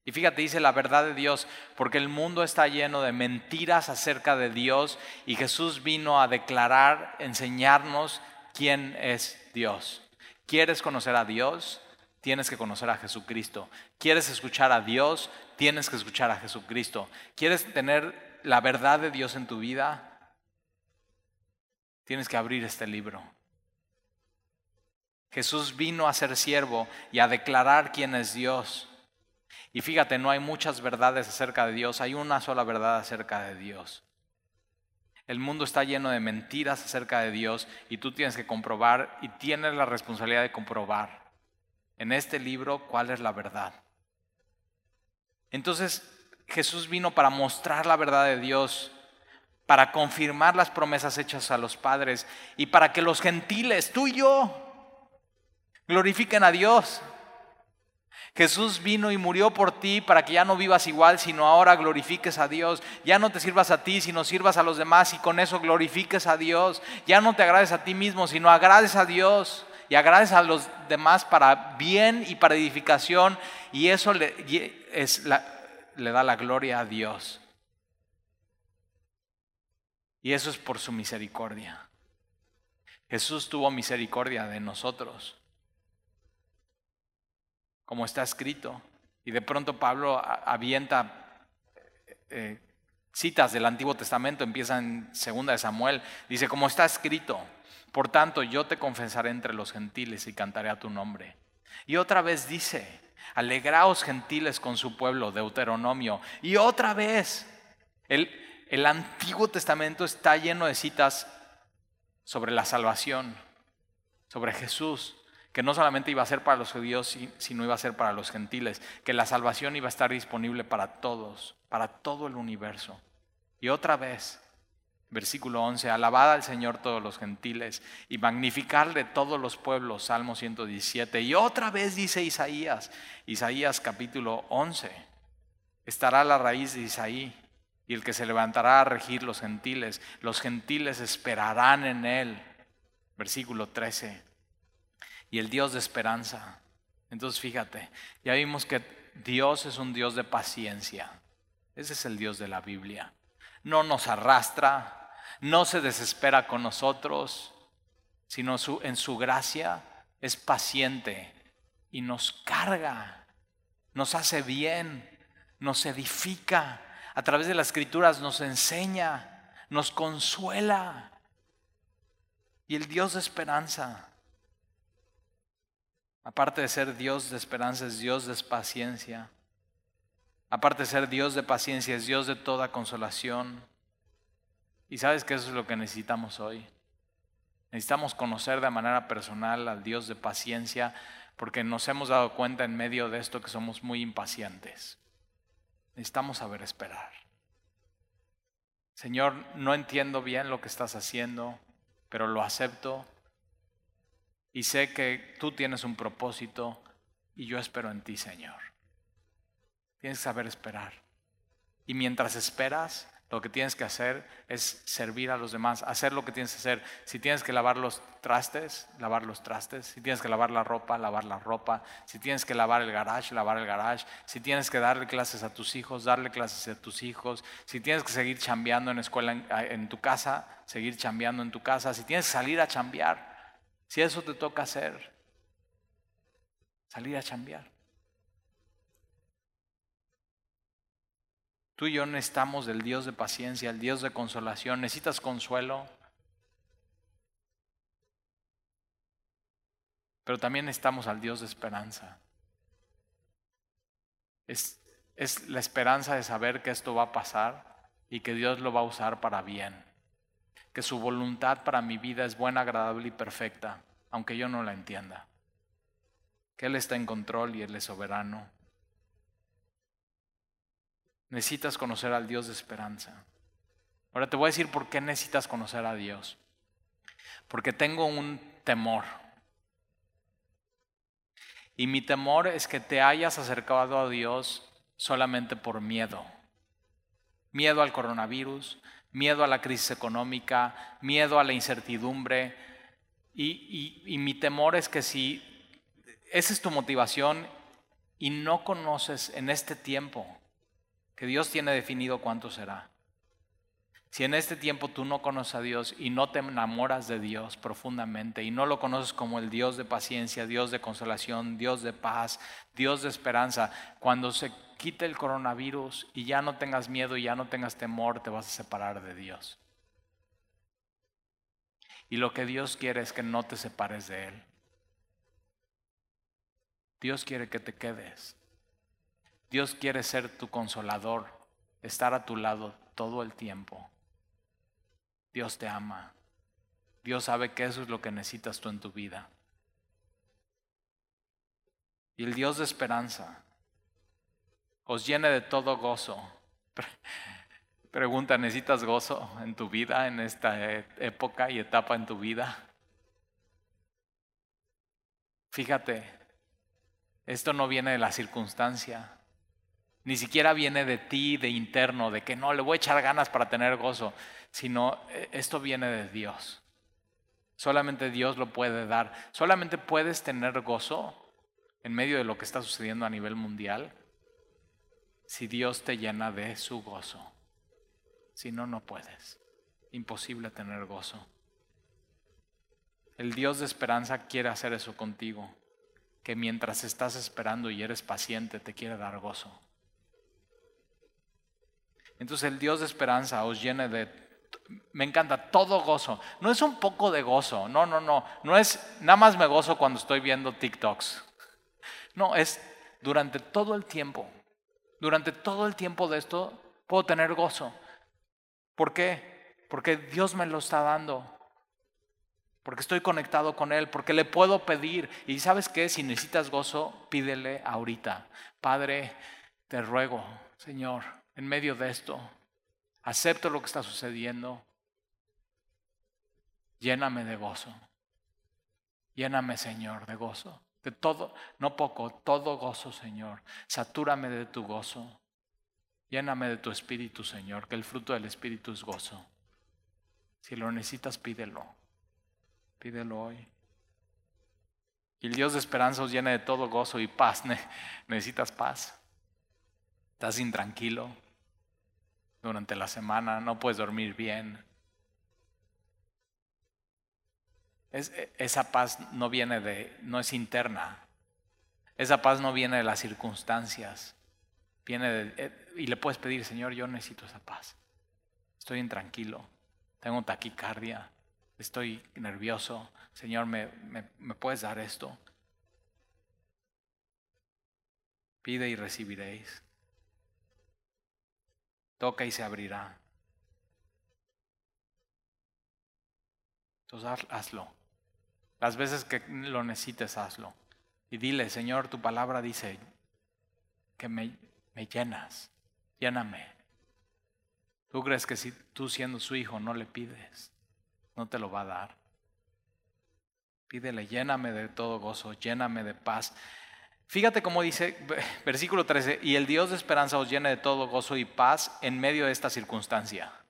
Y fíjate, dice la verdad de Dios, porque el mundo está lleno de mentiras acerca de Dios y Jesús vino a declarar, enseñarnos quién es Dios. ¿Quieres conocer a Dios? Tienes que conocer a Jesucristo. ¿Quieres escuchar a Dios? Tienes que escuchar a Jesucristo. ¿Quieres tener la verdad de Dios en tu vida? Tienes que abrir este libro. Jesús vino a ser siervo y a declarar quién es Dios. Y fíjate, no hay muchas verdades acerca de Dios, hay una sola verdad acerca de Dios. El mundo está lleno de mentiras acerca de Dios y tú tienes que comprobar y tienes la responsabilidad de comprobar en este libro cuál es la verdad. Entonces Jesús vino para mostrar la verdad de Dios, para confirmar las promesas hechas a los padres y para que los gentiles, tú y yo, glorifiquen a Dios. Jesús vino y murió por ti para que ya no vivas igual, sino ahora glorifiques a Dios. Ya no te sirvas a ti, sino sirvas a los demás y con eso glorifiques a Dios. Ya no te agrades a ti mismo, sino agrades a Dios y agradece a los demás para bien y para edificación y eso le, le da la gloria a Dios. Y eso es por su misericordia. Jesús tuvo misericordia de nosotros, como está escrito. Y de pronto Pablo avienta eh, citas del Antiguo Testamento, empieza en segunda de Samuel, dice, como está escrito, por tanto, yo te confesaré entre los gentiles y cantaré a tu nombre. Y otra vez dice, alegraos gentiles con su pueblo, Deuteronomio. Y otra vez, el, el Antiguo Testamento está lleno de citas sobre la salvación, sobre Jesús, que no solamente iba a ser para los judíos, sino iba a ser para los gentiles, que la salvación iba a estar disponible para todos, para todo el universo. Y otra vez, Versículo 11, alabad al Señor todos los gentiles y magnificarle todos los pueblos, Salmo 117. Y otra vez dice Isaías, Isaías capítulo 11, estará la raíz de Isaí y el que se levantará a regir los gentiles, los gentiles esperarán en él. Versículo 13, y el Dios de esperanza. Entonces fíjate, ya vimos que Dios es un Dios de paciencia. Ese es el Dios de la Biblia. No nos arrastra, no se desespera con nosotros, sino en su gracia es paciente y nos carga, nos hace bien, nos edifica, a través de las escrituras nos enseña, nos consuela. Y el Dios de esperanza, aparte de ser Dios de esperanza, es Dios de paciencia. Aparte de ser Dios de paciencia, es Dios de toda consolación. Y sabes que eso es lo que necesitamos hoy. Necesitamos conocer de manera personal al Dios de paciencia porque nos hemos dado cuenta en medio de esto que somos muy impacientes. Necesitamos saber esperar. Señor, no entiendo bien lo que estás haciendo, pero lo acepto y sé que tú tienes un propósito y yo espero en ti, Señor. Tienes que saber esperar. Y mientras esperas, lo que tienes que hacer es servir a los demás, hacer lo que tienes que hacer. Si tienes que lavar los trastes, lavar los trastes. Si tienes que lavar la ropa, lavar la ropa. Si tienes que lavar el garage, lavar el garage. Si tienes que darle clases a tus hijos, darle clases a tus hijos. Si tienes que seguir chambeando en escuela, en, tu casa, seguir chambeando en tu casa. Si tienes que salir a chambear, si eso te toca hacer, salir a chambear. Tú y yo necesitamos del Dios de paciencia, el Dios de consolación. ¿Necesitas consuelo? Pero también necesitamos al Dios de esperanza. Es, es la esperanza de saber que esto va a pasar y que Dios lo va a usar para bien. Que su voluntad para mi vida es buena, agradable y perfecta, aunque yo no la entienda. Que Él está en control y Él es soberano necesitas conocer al Dios de esperanza. Ahora te voy a decir por qué necesitas conocer a Dios. Porque tengo un temor. Y mi temor es que te hayas acercado a Dios solamente por miedo. Miedo al coronavirus, miedo a la crisis económica, miedo a la incertidumbre. Y, y mi temor es que si esa es tu motivación y no conoces en este tiempo que Dios tiene definido cuánto será. Si en este tiempo tú no conoces a Dios y no te enamoras de Dios profundamente y no lo conoces como el Dios de paciencia, Dios de consolación, Dios de paz, Dios de esperanza, cuando se quite el coronavirus y ya no tengas miedo y ya no tengas temor, te vas a separar de Dios. Y lo que Dios quiere es que no te separes de Él. Dios quiere que te quedes. Dios quiere ser tu consolador, estar a tu lado todo el tiempo. Dios te ama. Dios sabe que eso es lo que necesitas tú en tu vida. Y el Dios de esperanza os llene de todo gozo. Pregunta, ¿necesitas gozo en tu vida, en esta e-, época y etapa en tu vida? Fíjate, esto no viene de la circunstancia, ni siquiera viene de ti, de interno, de que no, le voy a echar ganas para tener gozo, sino eh, esto viene de Dios. Solamente Dios lo puede dar. Solamente puedes tener gozo en medio de lo que está sucediendo a nivel mundial si Dios te llena de su gozo. Si no, no puedes. Imposible tener gozo. El Dios de esperanza quiere hacer eso contigo, que mientras estás esperando y eres paciente, te quiere dar gozo. Entonces el Dios de esperanza os llene de, me encanta, todo gozo. No es un poco de gozo, no, no, no. No es, nada más me gozo cuando estoy viendo TikToks. No, es durante todo el tiempo. Durante todo el tiempo de esto puedo tener gozo. ¿Por qué? Porque Dios me lo está dando. Porque estoy conectado con Él, porque le puedo pedir. Y sabes qué, si necesitas gozo, pídele ahorita. Padre, te ruego, Señor, en medio de esto. Acepto lo que está sucediendo. Lléname de gozo. Lléname, Señor, de gozo. De todo, no poco, todo gozo, Señor. Satúrame de tu gozo. Lléname de tu espíritu, Señor, que el fruto del espíritu es gozo. Si lo necesitas, pídelo. Pídelo hoy. Y el Dios de esperanza os llene de todo gozo y paz. Necesitas paz. Estás intranquilo durante la semana, no puedes dormir bien. E, esa paz no viene de, no es interna. Esa paz no viene de las circunstancias. Viene eh, y le puedes pedir, Señor, yo necesito esa paz. Estoy intranquilo, tengo taquicardia, estoy nervioso. Señor, ¿me, me, me puedes dar esto? Pide y recibiréis. Toca y se abrirá. Entonces hazlo. Las veces que lo necesites, hazlo. Y dile, Señor, tu palabra dice que me, me llenas. Lléname. ¿Tú crees que si tú siendo su hijo no le pides, no te lo va a dar? Pídele, lléname de todo gozo, lléname de paz. Fíjate cómo dice versículo 13, y el Dios de esperanza os llene de todo gozo y paz en medio de esta circunstancia.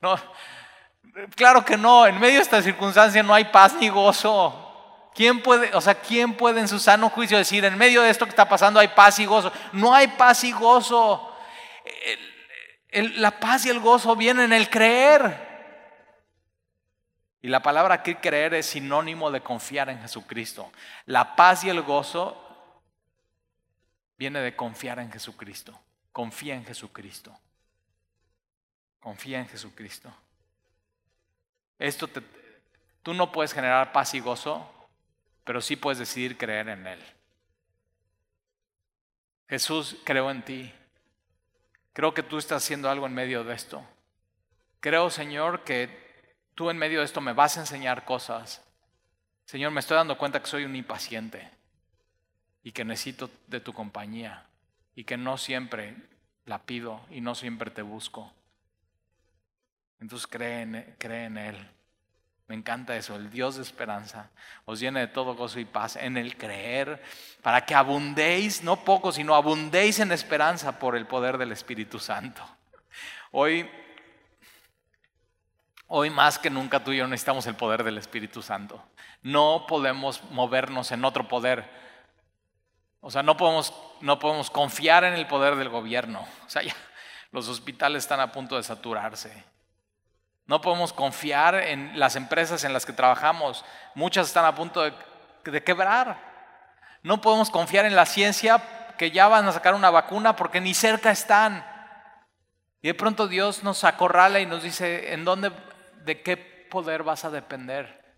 No, claro que no, en medio de esta circunstancia no hay paz ni gozo. ¿Quién puede, o sea, quién puede en su sano juicio decir, en medio de esto que está pasando hay paz y gozo? No hay paz y gozo. la paz y el gozo vienen en el creer. Y la palabra aquí creer es sinónimo de confiar en Jesucristo. La paz y el gozo viene de confiar en Jesucristo. Confía en Jesucristo. Confía en Jesucristo. Esto tú no puedes generar paz y gozo, pero sí puedes decidir creer en Él. Jesús, creo en ti. Creo que tú estás haciendo algo en medio de esto. Creo, Señor, que tú en medio de esto me vas a enseñar cosas. Señor, me estoy dando cuenta que soy un impaciente y que necesito de tu compañía y que no siempre la pido y no siempre te busco. Entonces cree en, en Él. Me encanta eso, el Dios de esperanza os llene de todo gozo y paz en el creer, para que abundéis, no poco, sino abundéis en esperanza por el poder del Espíritu Santo. Hoy, hoy más que nunca tú y yo necesitamos el poder del Espíritu Santo. No podemos movernos en otro poder. O sea, no podemos, no podemos confiar en el poder del gobierno. O sea, los hospitales están a punto de saturarse. No podemos confiar en las empresas en las que trabajamos. Muchas están a punto de, quebrar. No podemos confiar en la ciencia que ya van a sacar una vacuna porque ni cerca están. Y de pronto Dios nos acorrala y nos dice, ¿en dónde, de qué poder vas a depender?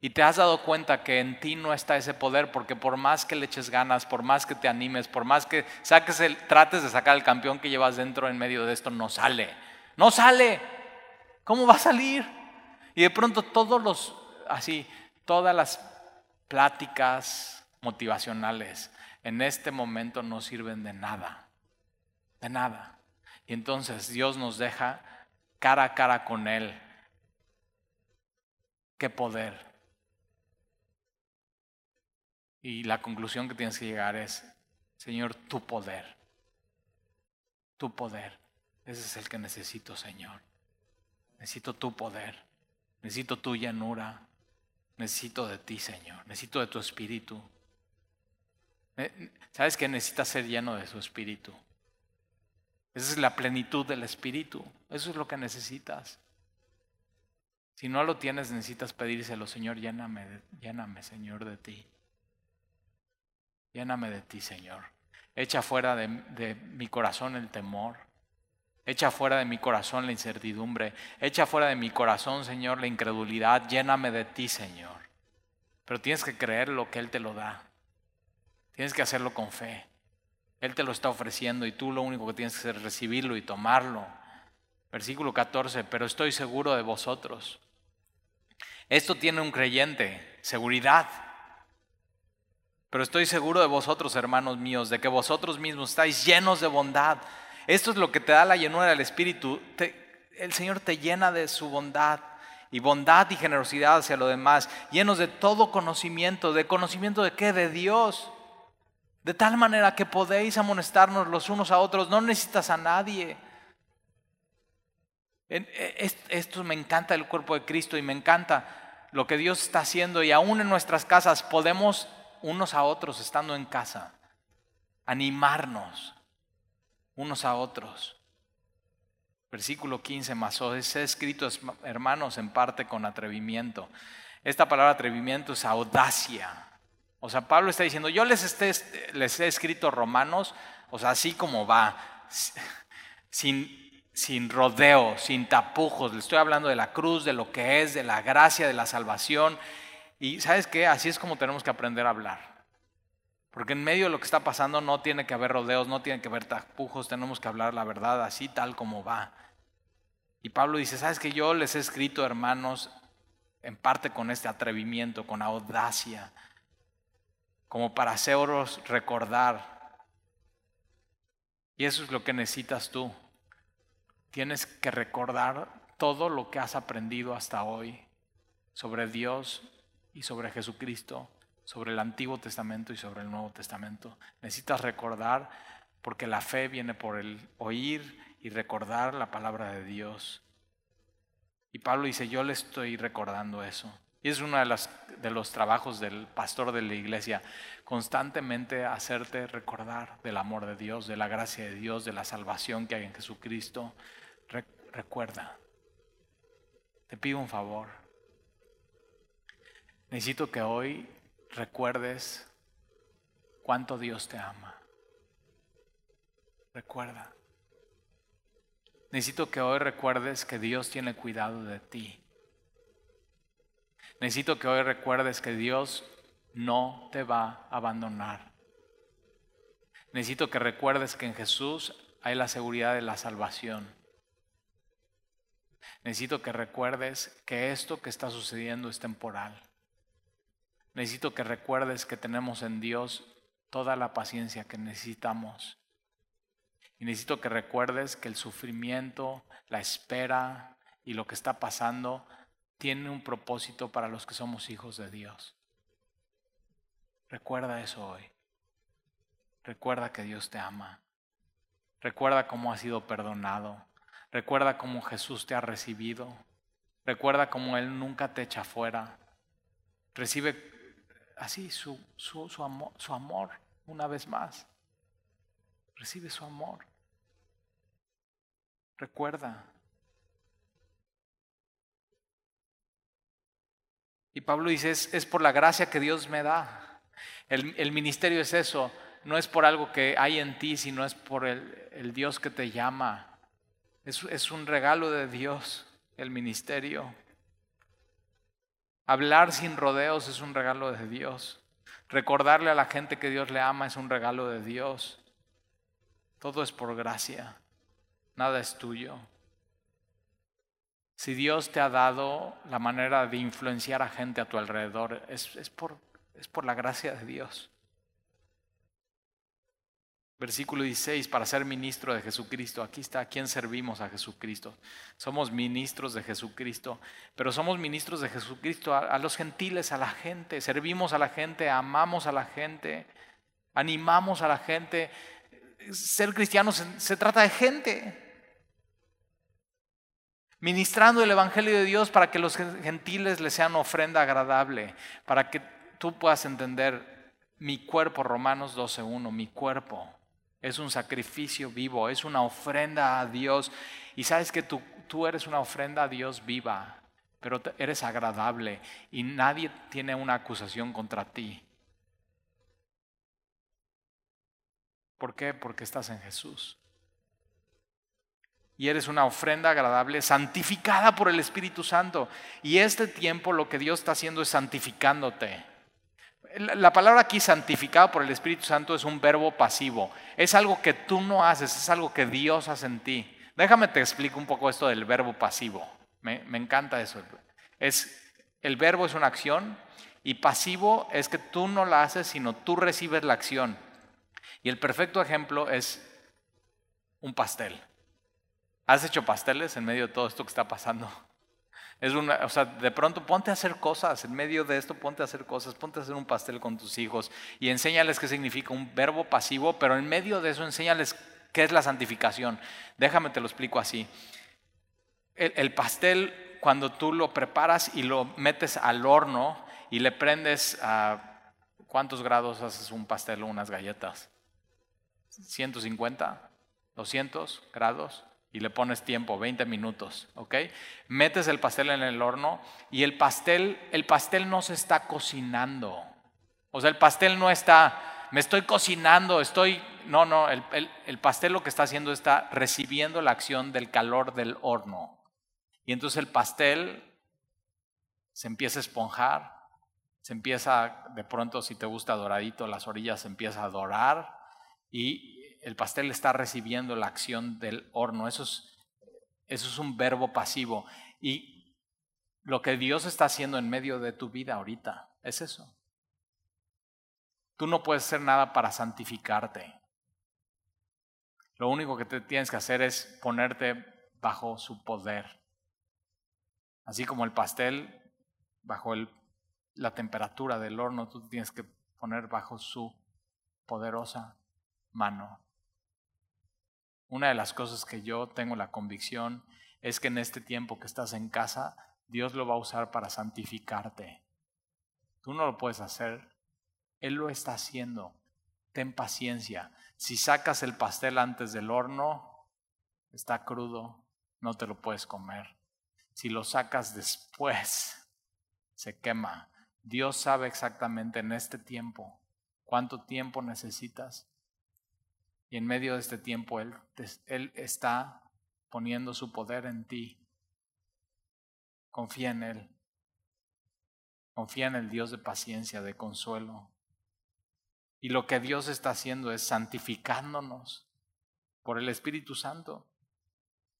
Y te has dado cuenta que en ti no está ese poder, porque por más que le eches ganas, por más que te animes, por más que saques el, trates de sacar el campeón que llevas dentro en medio de esto, no sale. No sale. ¿Cómo va a salir? Y de pronto todos los, así, todas las pláticas motivacionales en este momento no sirven de nada, de nada. Y entonces Dios nos deja cara a cara con Él. ¿Qué poder? Y la conclusión que tienes que llegar es, Señor, tu poder, tu poder, ese es el que necesito, Señor. Necesito tu poder. Necesito tu llanura. Necesito de ti, Señor. Necesito de tu espíritu. ¿Sabes que necesitas ser lleno de su espíritu? Esa es la plenitud del espíritu. Eso es lo que necesitas. Si no lo tienes, necesitas pedírselo, Señor, lléname, lléname, Señor, de ti. Lléname de ti, Señor. Echa fuera de, de mi corazón el temor. Echa fuera de mi corazón la incertidumbre. Echa fuera de mi corazón, Señor, la incredulidad. Lléname de ti, Señor. Pero tienes que creer lo que Él te lo da. Tienes que hacerlo con fe. Él te lo está ofreciendo y tú lo único que tienes que hacer es recibirlo y tomarlo. Versículo 14, pero estoy seguro de vosotros. Esto tiene un creyente, seguridad. Pero estoy seguro de vosotros, hermanos míos, de que vosotros mismos estáis llenos de bondad esto es lo que te da la llenura del Espíritu. el Señor te llena de su bondad y bondad y generosidad hacia lo demás, llenos de todo conocimiento, de conocimiento de qué, de Dios. De tal manera que podéis amonestarnos los unos a otros, no necesitas a nadie. E, esto me encanta el cuerpo de Cristo y me encanta lo que Dios está haciendo y aún en nuestras casas podemos unos a otros estando en casa animarnos, unos a otros. Versículo 15 más es escrito, hermanos, en parte con atrevimiento. Esta palabra atrevimiento es audacia. O sea, Pablo está diciendo, yo les, les he escrito romanos, o sea, así como va, sin, sin rodeo, sin tapujos. Le estoy hablando de la cruz, de lo que es, de la gracia, de la salvación. Y sabes qué, así es como tenemos que aprender a hablar. Porque en medio de lo que está pasando no tiene que haber rodeos, no tiene que haber tapujos, tenemos que hablar la verdad así tal como va. Y Pablo dice, ¿sabes que yo les he escrito, hermanos, en parte con este atrevimiento, con audacia, como para haceros recordar? Y eso es lo que necesitas tú. Tienes que recordar todo lo que has aprendido hasta hoy sobre Dios y sobre Jesucristo sobre el Antiguo Testamento y sobre el Nuevo Testamento. Necesitas recordar, porque la fe viene por el oír y recordar la palabra de Dios. Y Pablo dice, yo le estoy recordando eso. Y es uno de, de los trabajos del pastor de la iglesia, constantemente hacerte recordar del amor de Dios, de la gracia de Dios, de la salvación que hay en Jesucristo. Recuerda, te pido un favor. Necesito que hoy recuerdes cuánto Dios te ama. Recuerda. Necesito que hoy recuerdes que Dios tiene cuidado de ti. Necesito que hoy recuerdes que Dios no te va a abandonar. Necesito que recuerdes que en Jesús hay la seguridad de la salvación. Necesito que recuerdes que esto que está sucediendo es temporal. Necesito que recuerdes que tenemos en Dios toda la paciencia que necesitamos. Y necesito que recuerdes que el sufrimiento, la espera y lo que está pasando tiene un propósito para los que somos hijos de Dios. Recuerda eso hoy. Recuerda que Dios te ama. Recuerda cómo has sido perdonado. Recuerda cómo Jesús te ha recibido. Recuerda cómo Él nunca te echa fuera. Recibe así su, su, su, amor, su amor una vez más. Recibe su amor. Recuerda. Y Pablo dice, es, por la gracia que Dios me da. El, el, ministerio es eso, no es por algo que hay en ti, sino es por el, el Dios que te llama. Es, es un regalo de Dios el ministerio. Hablar sin rodeos es un regalo de Dios. Recordarle a la gente que Dios le ama es un regalo de Dios. Todo es por gracia. Nada es tuyo. Si Dios te ha dado la manera de influenciar a gente a tu alrededor, es, es, por, es por la gracia de Dios. Versículo 16, para ser ministro de Jesucristo. Aquí está, ¿a quién servimos a Jesucristo? Somos ministros de Jesucristo, pero somos ministros de Jesucristo a, los gentiles, a la gente. Servimos a la gente, amamos a la gente, animamos a la gente. Ser cristiano se trata de gente. Ministrando el Evangelio de Dios para que los gentiles les sean ofrenda agradable, para que tú puedas entender mi cuerpo, Romanos 12.1, mi cuerpo es un sacrificio vivo, es una ofrenda a Dios. Y sabes que tú, tú eres una ofrenda a Dios viva, pero eres agradable y nadie tiene una acusación contra ti. ¿Por qué? Porque estás en Jesús. Y eres una ofrenda agradable, santificada por el Espíritu Santo. Y este tiempo lo que Dios está haciendo es santificándote. La palabra aquí santificado por el Espíritu Santo es un verbo pasivo. Es algo que tú no haces, es algo que Dios hace en ti. Déjame te explico un poco esto del verbo pasivo. Me, encanta eso. Es, el verbo es una acción y pasivo es que tú no la haces, sino tú recibes la acción. Y el perfecto ejemplo es un pastel. ¿Has hecho pasteles en medio de todo esto que está pasando? Es una, o sea, de pronto ponte a hacer cosas, en medio de esto ponte a hacer cosas, ponte a hacer un pastel con tus hijos y enséñales qué significa un verbo pasivo, pero en medio de eso enséñales qué es la santificación. Déjame te lo explico así. El, pastel, cuando tú lo preparas y lo metes al horno y le prendes a ¿cuántos grados haces un pastel o unas galletas? ¿150? ¿200 grados? Y le pones tiempo, 20 minutos, ¿ok? Metes el pastel en el horno y el pastel, el pastel no se está cocinando. O sea, el pastel no está, me estoy cocinando, estoy, no, no, el, el pastel lo que está haciendo está recibiendo la acción del calor del horno. Y entonces el pastel se empieza a esponjar, se empieza, de pronto si te gusta doradito, las orillas se empieza a dorar y el pastel está recibiendo la acción del horno. Eso es, eso es un verbo pasivo. Y lo que Dios está haciendo en medio de tu vida ahorita es eso. Tú no puedes hacer nada para santificarte. Lo único que te tienes que hacer es ponerte bajo su poder. Así como el pastel, bajo la temperatura del horno, tú tienes que poner bajo su poderosa mano. Una de las cosas que yo tengo la convicción es que en este tiempo que estás en casa, Dios lo va a usar para santificarte. Tú no lo puedes hacer, Él lo está haciendo. Ten paciencia. Si sacas el pastel antes del horno, está crudo, no te lo puedes comer. Si lo sacas después, se quema. Dios sabe exactamente en este tiempo cuánto tiempo necesitas y en medio de este tiempo Él, Él está poniendo su poder en ti. Confía en Él. Confía en el Dios de paciencia, de consuelo. Y lo que Dios está haciendo es santificándonos por el Espíritu Santo.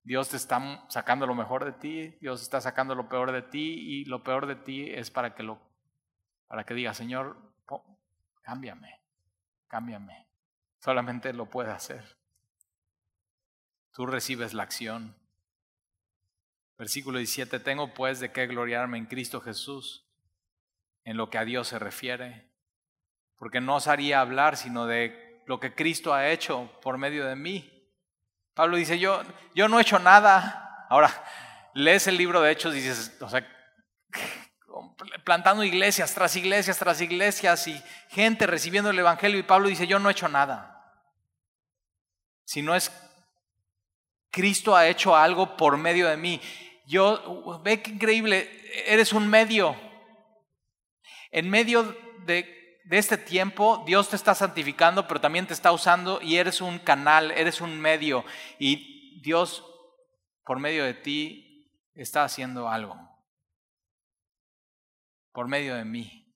Dios te está sacando lo mejor de ti, Dios está sacando lo peor de ti y lo peor de ti es para que lo para que diga, Señor, cámbiame, cámbiame. Solamente lo puede hacer. tú recibes la acción. Versículo 17, tengo pues de qué gloriarme en Cristo Jesús, en lo que a Dios se refiere, porque no os haría hablar sino de lo que Cristo ha hecho por medio de mí. Pablo dice, yo, yo no he hecho nada. Ahora, lees el libro de Hechos y dices, o sea, plantando iglesias tras iglesias tras iglesias y gente recibiendo el Evangelio y Pablo dice, yo no he hecho nada. Si no es Cristo ha hecho algo por medio de mí. Yo, ve qué increíble, eres un medio. En medio de, de este tiempo, Dios te está santificando, pero también te está usando y eres un canal, eres un medio. Y Dios, por medio de ti, está haciendo algo. Por medio de mí.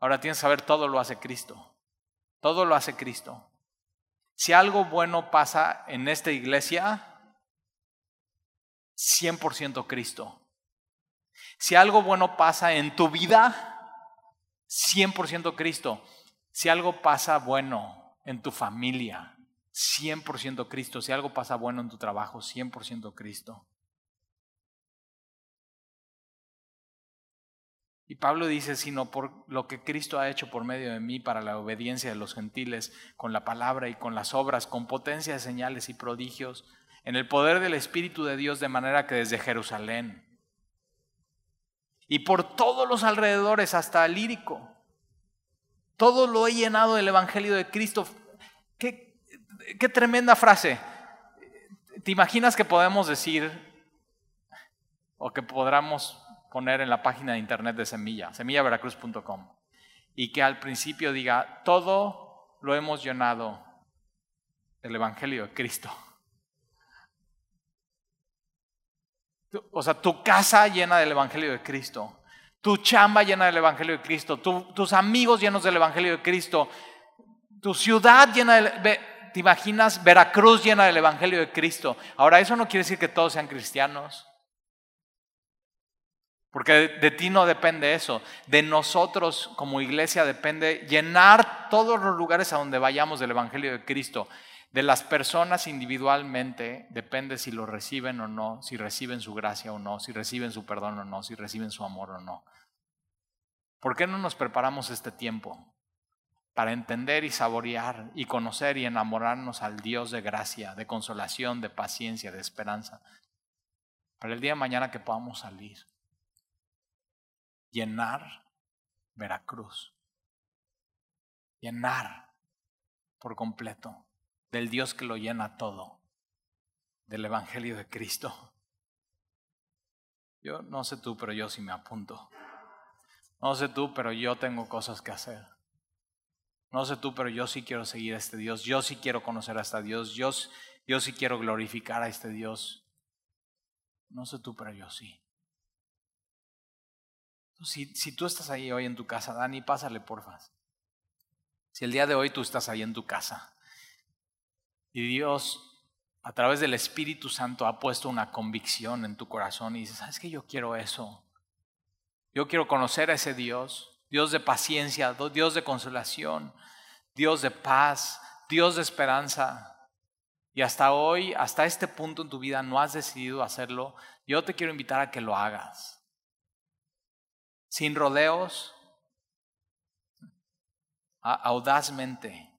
Ahora tienes que saber, todo lo hace Cristo. Todo lo hace Cristo. Si algo bueno pasa en esta iglesia, 100% Cristo. Si algo bueno pasa en tu vida, 100% Cristo. Si algo pasa bueno en tu familia, 100% Cristo. Si algo pasa bueno en tu trabajo, 100% Cristo. Y Pablo dice, sino por lo que Cristo ha hecho por medio de mí para la obediencia de los gentiles, con la palabra y con las obras, con potencia de señales y prodigios, en el poder del Espíritu de Dios, de manera que desde Jerusalén y por todos los alrededores hasta lírico, todo lo he llenado del Evangelio de Cristo. Qué, qué tremenda frase. ¿Te imaginas que podemos decir, o que podamos poner en la página de internet de Semilla, semillaveracruz.com, y que al principio diga, todo lo hemos llenado del Evangelio de Cristo. O sea, tu casa llena del Evangelio de Cristo, tu chamba llena del Evangelio de Cristo, tus amigos llenos del Evangelio de Cristo, tu ciudad llena del... ¿Te imaginas Veracruz llena del Evangelio de Cristo? Ahora, eso no quiere decir que todos sean cristianos. Porque de, ti no depende eso. De nosotros como iglesia depende llenar todos los lugares a donde vayamos del Evangelio de Cristo. De las personas individualmente depende si lo reciben o no, si reciben su gracia o no, si reciben su perdón o no, si reciben su amor o no. ¿Por qué no nos preparamos este tiempo? Para entender y saborear y conocer y enamorarnos al Dios de gracia, de consolación, de paciencia, de esperanza. Para el día de mañana que podamos salir llenar Veracruz. Llenar por completo del Dios que lo llena todo, del Evangelio de Cristo. Yo no sé tú, pero yo sí me apunto. No sé tú, pero yo tengo cosas que hacer. No sé tú, pero yo sí quiero seguir a este Dios. Yo sí quiero conocer a este Dios. Yo, yo sí quiero glorificar a este Dios. No sé tú, pero yo sí. Si, tú estás ahí hoy en tu casa, Dani, pásale porfa. Si el día de hoy tú estás ahí en tu casa y Dios a través del Espíritu Santo ha puesto una convicción en tu corazón y dices, ¿sabes que yo quiero eso? Yo quiero conocer a ese Dios, Dios de paciencia, Dios de consolación, Dios de paz, Dios de esperanza. Y hasta hoy, hasta este punto en tu vida no has decidido hacerlo, yo te quiero invitar a que lo hagas sin rodeos, audazmente,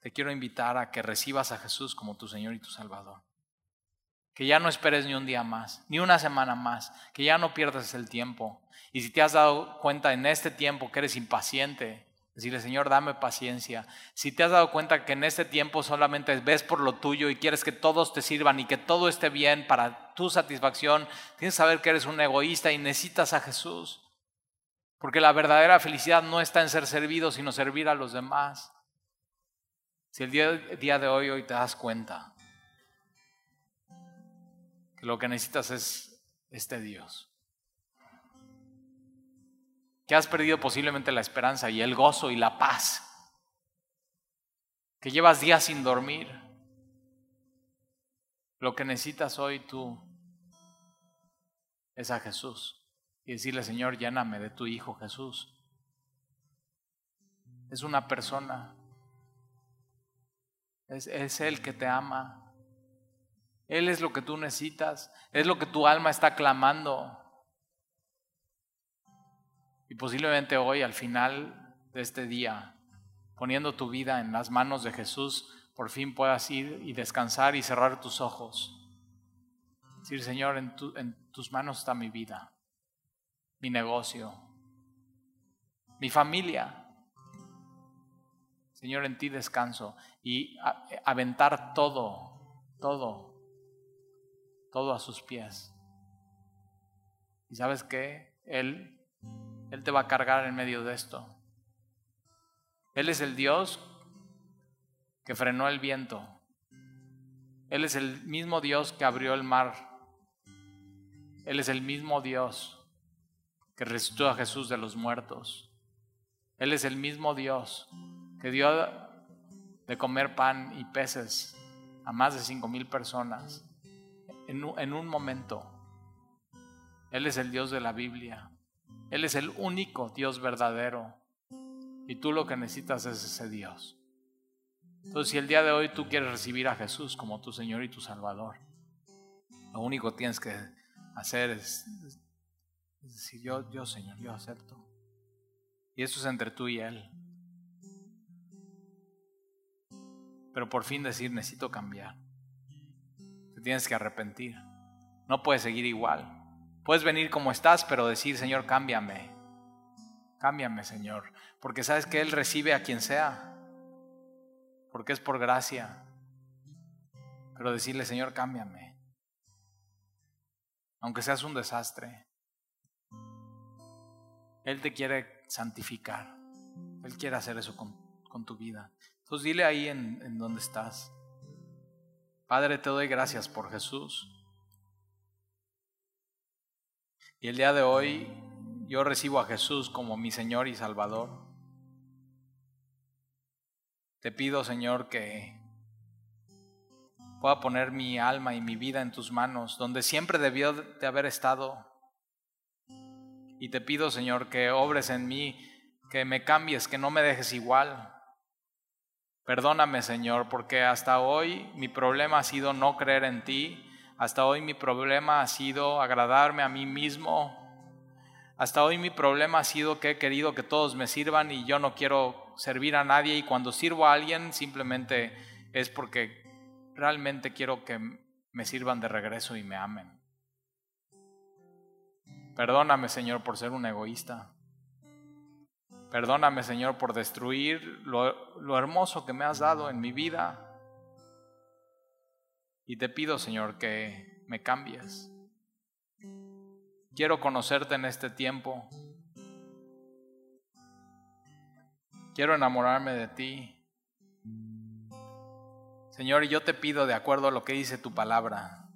te quiero invitar a que recibas a Jesús como tu Señor y tu Salvador. Que ya no esperes ni un día más, ni una semana más, que ya no pierdas el tiempo. Y si te has dado cuenta en este tiempo que eres impaciente, Decirle, Señor, dame paciencia. Si te has dado cuenta que en este tiempo solamente ves por lo tuyo y quieres que todos te sirvan y que todo esté bien para tu satisfacción, tienes que saber que eres un egoísta y necesitas a Jesús. Porque la verdadera felicidad no está en ser servido, sino servir a los demás. Si el día, de hoy, hoy te das cuenta que lo que necesitas es este Dios que has perdido posiblemente la esperanza y el gozo y la paz, que llevas días sin dormir. Lo que necesitas hoy tú es a Jesús y decirle, Señor, lléname de tu Hijo Jesús. Es una persona Es, es Él que te ama. Él es lo que tú necesitas. Es lo que tu alma está clamando. Y posiblemente hoy, al final de este día, poniendo tu vida en las manos de Jesús, por fin puedas ir y descansar y cerrar tus ojos. Decir, Señor, en, tus manos está mi vida, mi negocio, mi familia. Señor, en ti descanso y aventar todo, todo, todo a sus pies. ¿Y sabes qué? Él, Él te va a cargar en medio de esto. Él es el Dios que frenó el viento. Él es el mismo Dios que abrió el mar él es el mismo Dios que resucitó a Jesús de los muertos. Él es el mismo Dios que dio de comer pan y peces a más de cinco mil personas en un, en un momento. Él es el Dios de la Biblia. Él es el único Dios verdadero. Y tú lo que necesitas es ese Dios. Entonces, si el día de hoy tú quieres recibir a Jesús como tu Señor y tu Salvador, lo único que tienes que hacer es, decir, yo, yo Señor, yo acepto. Y eso es entre tú y Él. Pero por fin decir, necesito cambiar. Te tienes que arrepentir. No puedes seguir igual. Puedes venir como estás, pero decir, Señor, cámbiame. Cámbiame, Señor. Porque sabes que Él recibe a quien sea. Porque es por gracia. Pero decirle, Señor, cámbiame aunque seas un desastre. Él te quiere santificar. Él quiere hacer eso con, tu vida. Entonces dile ahí en, en donde estás. Padre, te doy gracias por Jesús. Y el día de hoy yo recibo a Jesús como mi Señor y Salvador. Te pido, Señor, que pueda poner mi alma y mi vida en tus manos, donde siempre debió de haber estado. Y te pido, Señor, que obres en mí, que me cambies, que no me dejes igual. Perdóname, Señor, porque hasta hoy mi problema ha sido no creer en ti, hasta hoy mi problema ha sido agradarme a mí mismo, hasta hoy mi problema ha sido que he querido que todos me sirvan y yo no quiero servir a nadie y cuando sirvo a alguien simplemente es porque realmente quiero que me sirvan de regreso y me amen. Perdóname, Señor, por ser un egoísta. Perdóname, Señor, por destruir lo, hermoso que me has dado en mi vida. Y te pido, Señor, que me cambies. Quiero conocerte en este tiempo. Quiero enamorarme de ti. Señor, yo te pido de acuerdo a lo que dice tu palabra,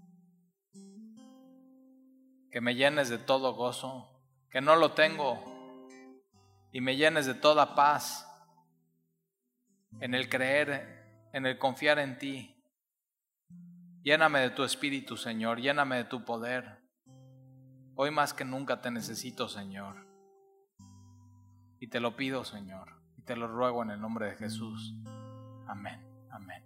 que me llenes de todo gozo, que no lo tengo, y me llenes de toda paz en el creer, en el confiar en ti. Lléname de tu espíritu, Señor, lléname de tu poder. Hoy más que nunca te necesito, Señor. Y te lo pido, Señor, y te lo ruego en el nombre de Jesús. Amén, amén.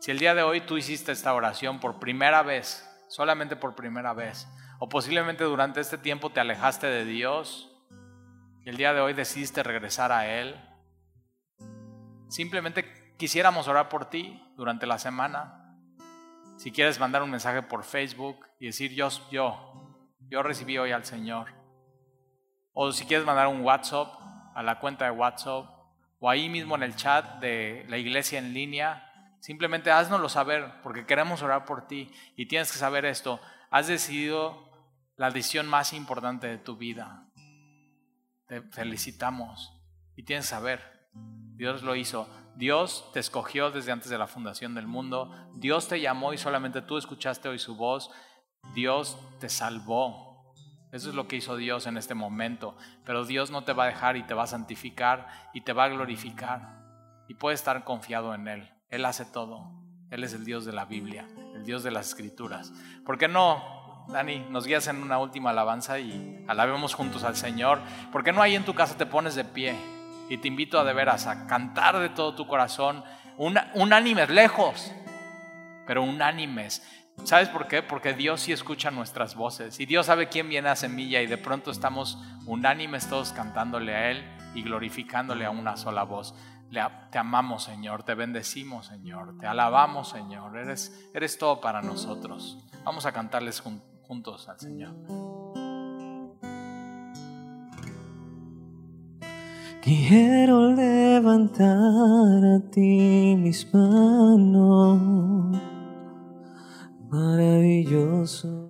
Si el día de hoy tú hiciste esta oración por primera vez, solamente por primera vez, o posiblemente durante este tiempo te alejaste de Dios y el día de hoy decidiste regresar a Él, simplemente quisiéramos orar por ti durante la semana. Si quieres mandar un mensaje por Facebook y decir yo, yo, yo recibí hoy al Señor. O si quieres mandar un WhatsApp a la cuenta de WhatsApp o ahí mismo en el chat de la iglesia en línea Simplemente haznoslo saber porque queremos orar por ti y tienes que saber esto. Has decidido la decisión más importante de tu vida. Te felicitamos y tienes que saber. Dios lo hizo. Dios te escogió desde antes de la fundación del mundo. Dios te llamó y solamente tú escuchaste hoy su voz. Dios te salvó. Eso es lo que hizo Dios en este momento. Pero Dios no te va a dejar y te va a santificar y te va a glorificar. Y puedes estar confiado en Él. Él hace todo. Él es el Dios de la Biblia, el Dios de las Escrituras. ¿Por qué no, Dani, nos guías en una última alabanza y alabemos juntos al Señor? ¿Por qué no ahí en tu casa te pones de pie? Y te invito a de veras a cantar de todo tu corazón unánimes, lejos, pero unánimes. ¿Sabes por qué? Porque Dios sí escucha nuestras voces y Dios sabe quién viene a semilla y de pronto estamos unánimes todos cantándole a Él y glorificándole a una sola voz. te amamos, Señor, te bendecimos, Señor, te alabamos, Señor, eres, eres todo para nosotros. Vamos a cantarles juntos al Señor. Quiero levantar a ti mis manos, maravilloso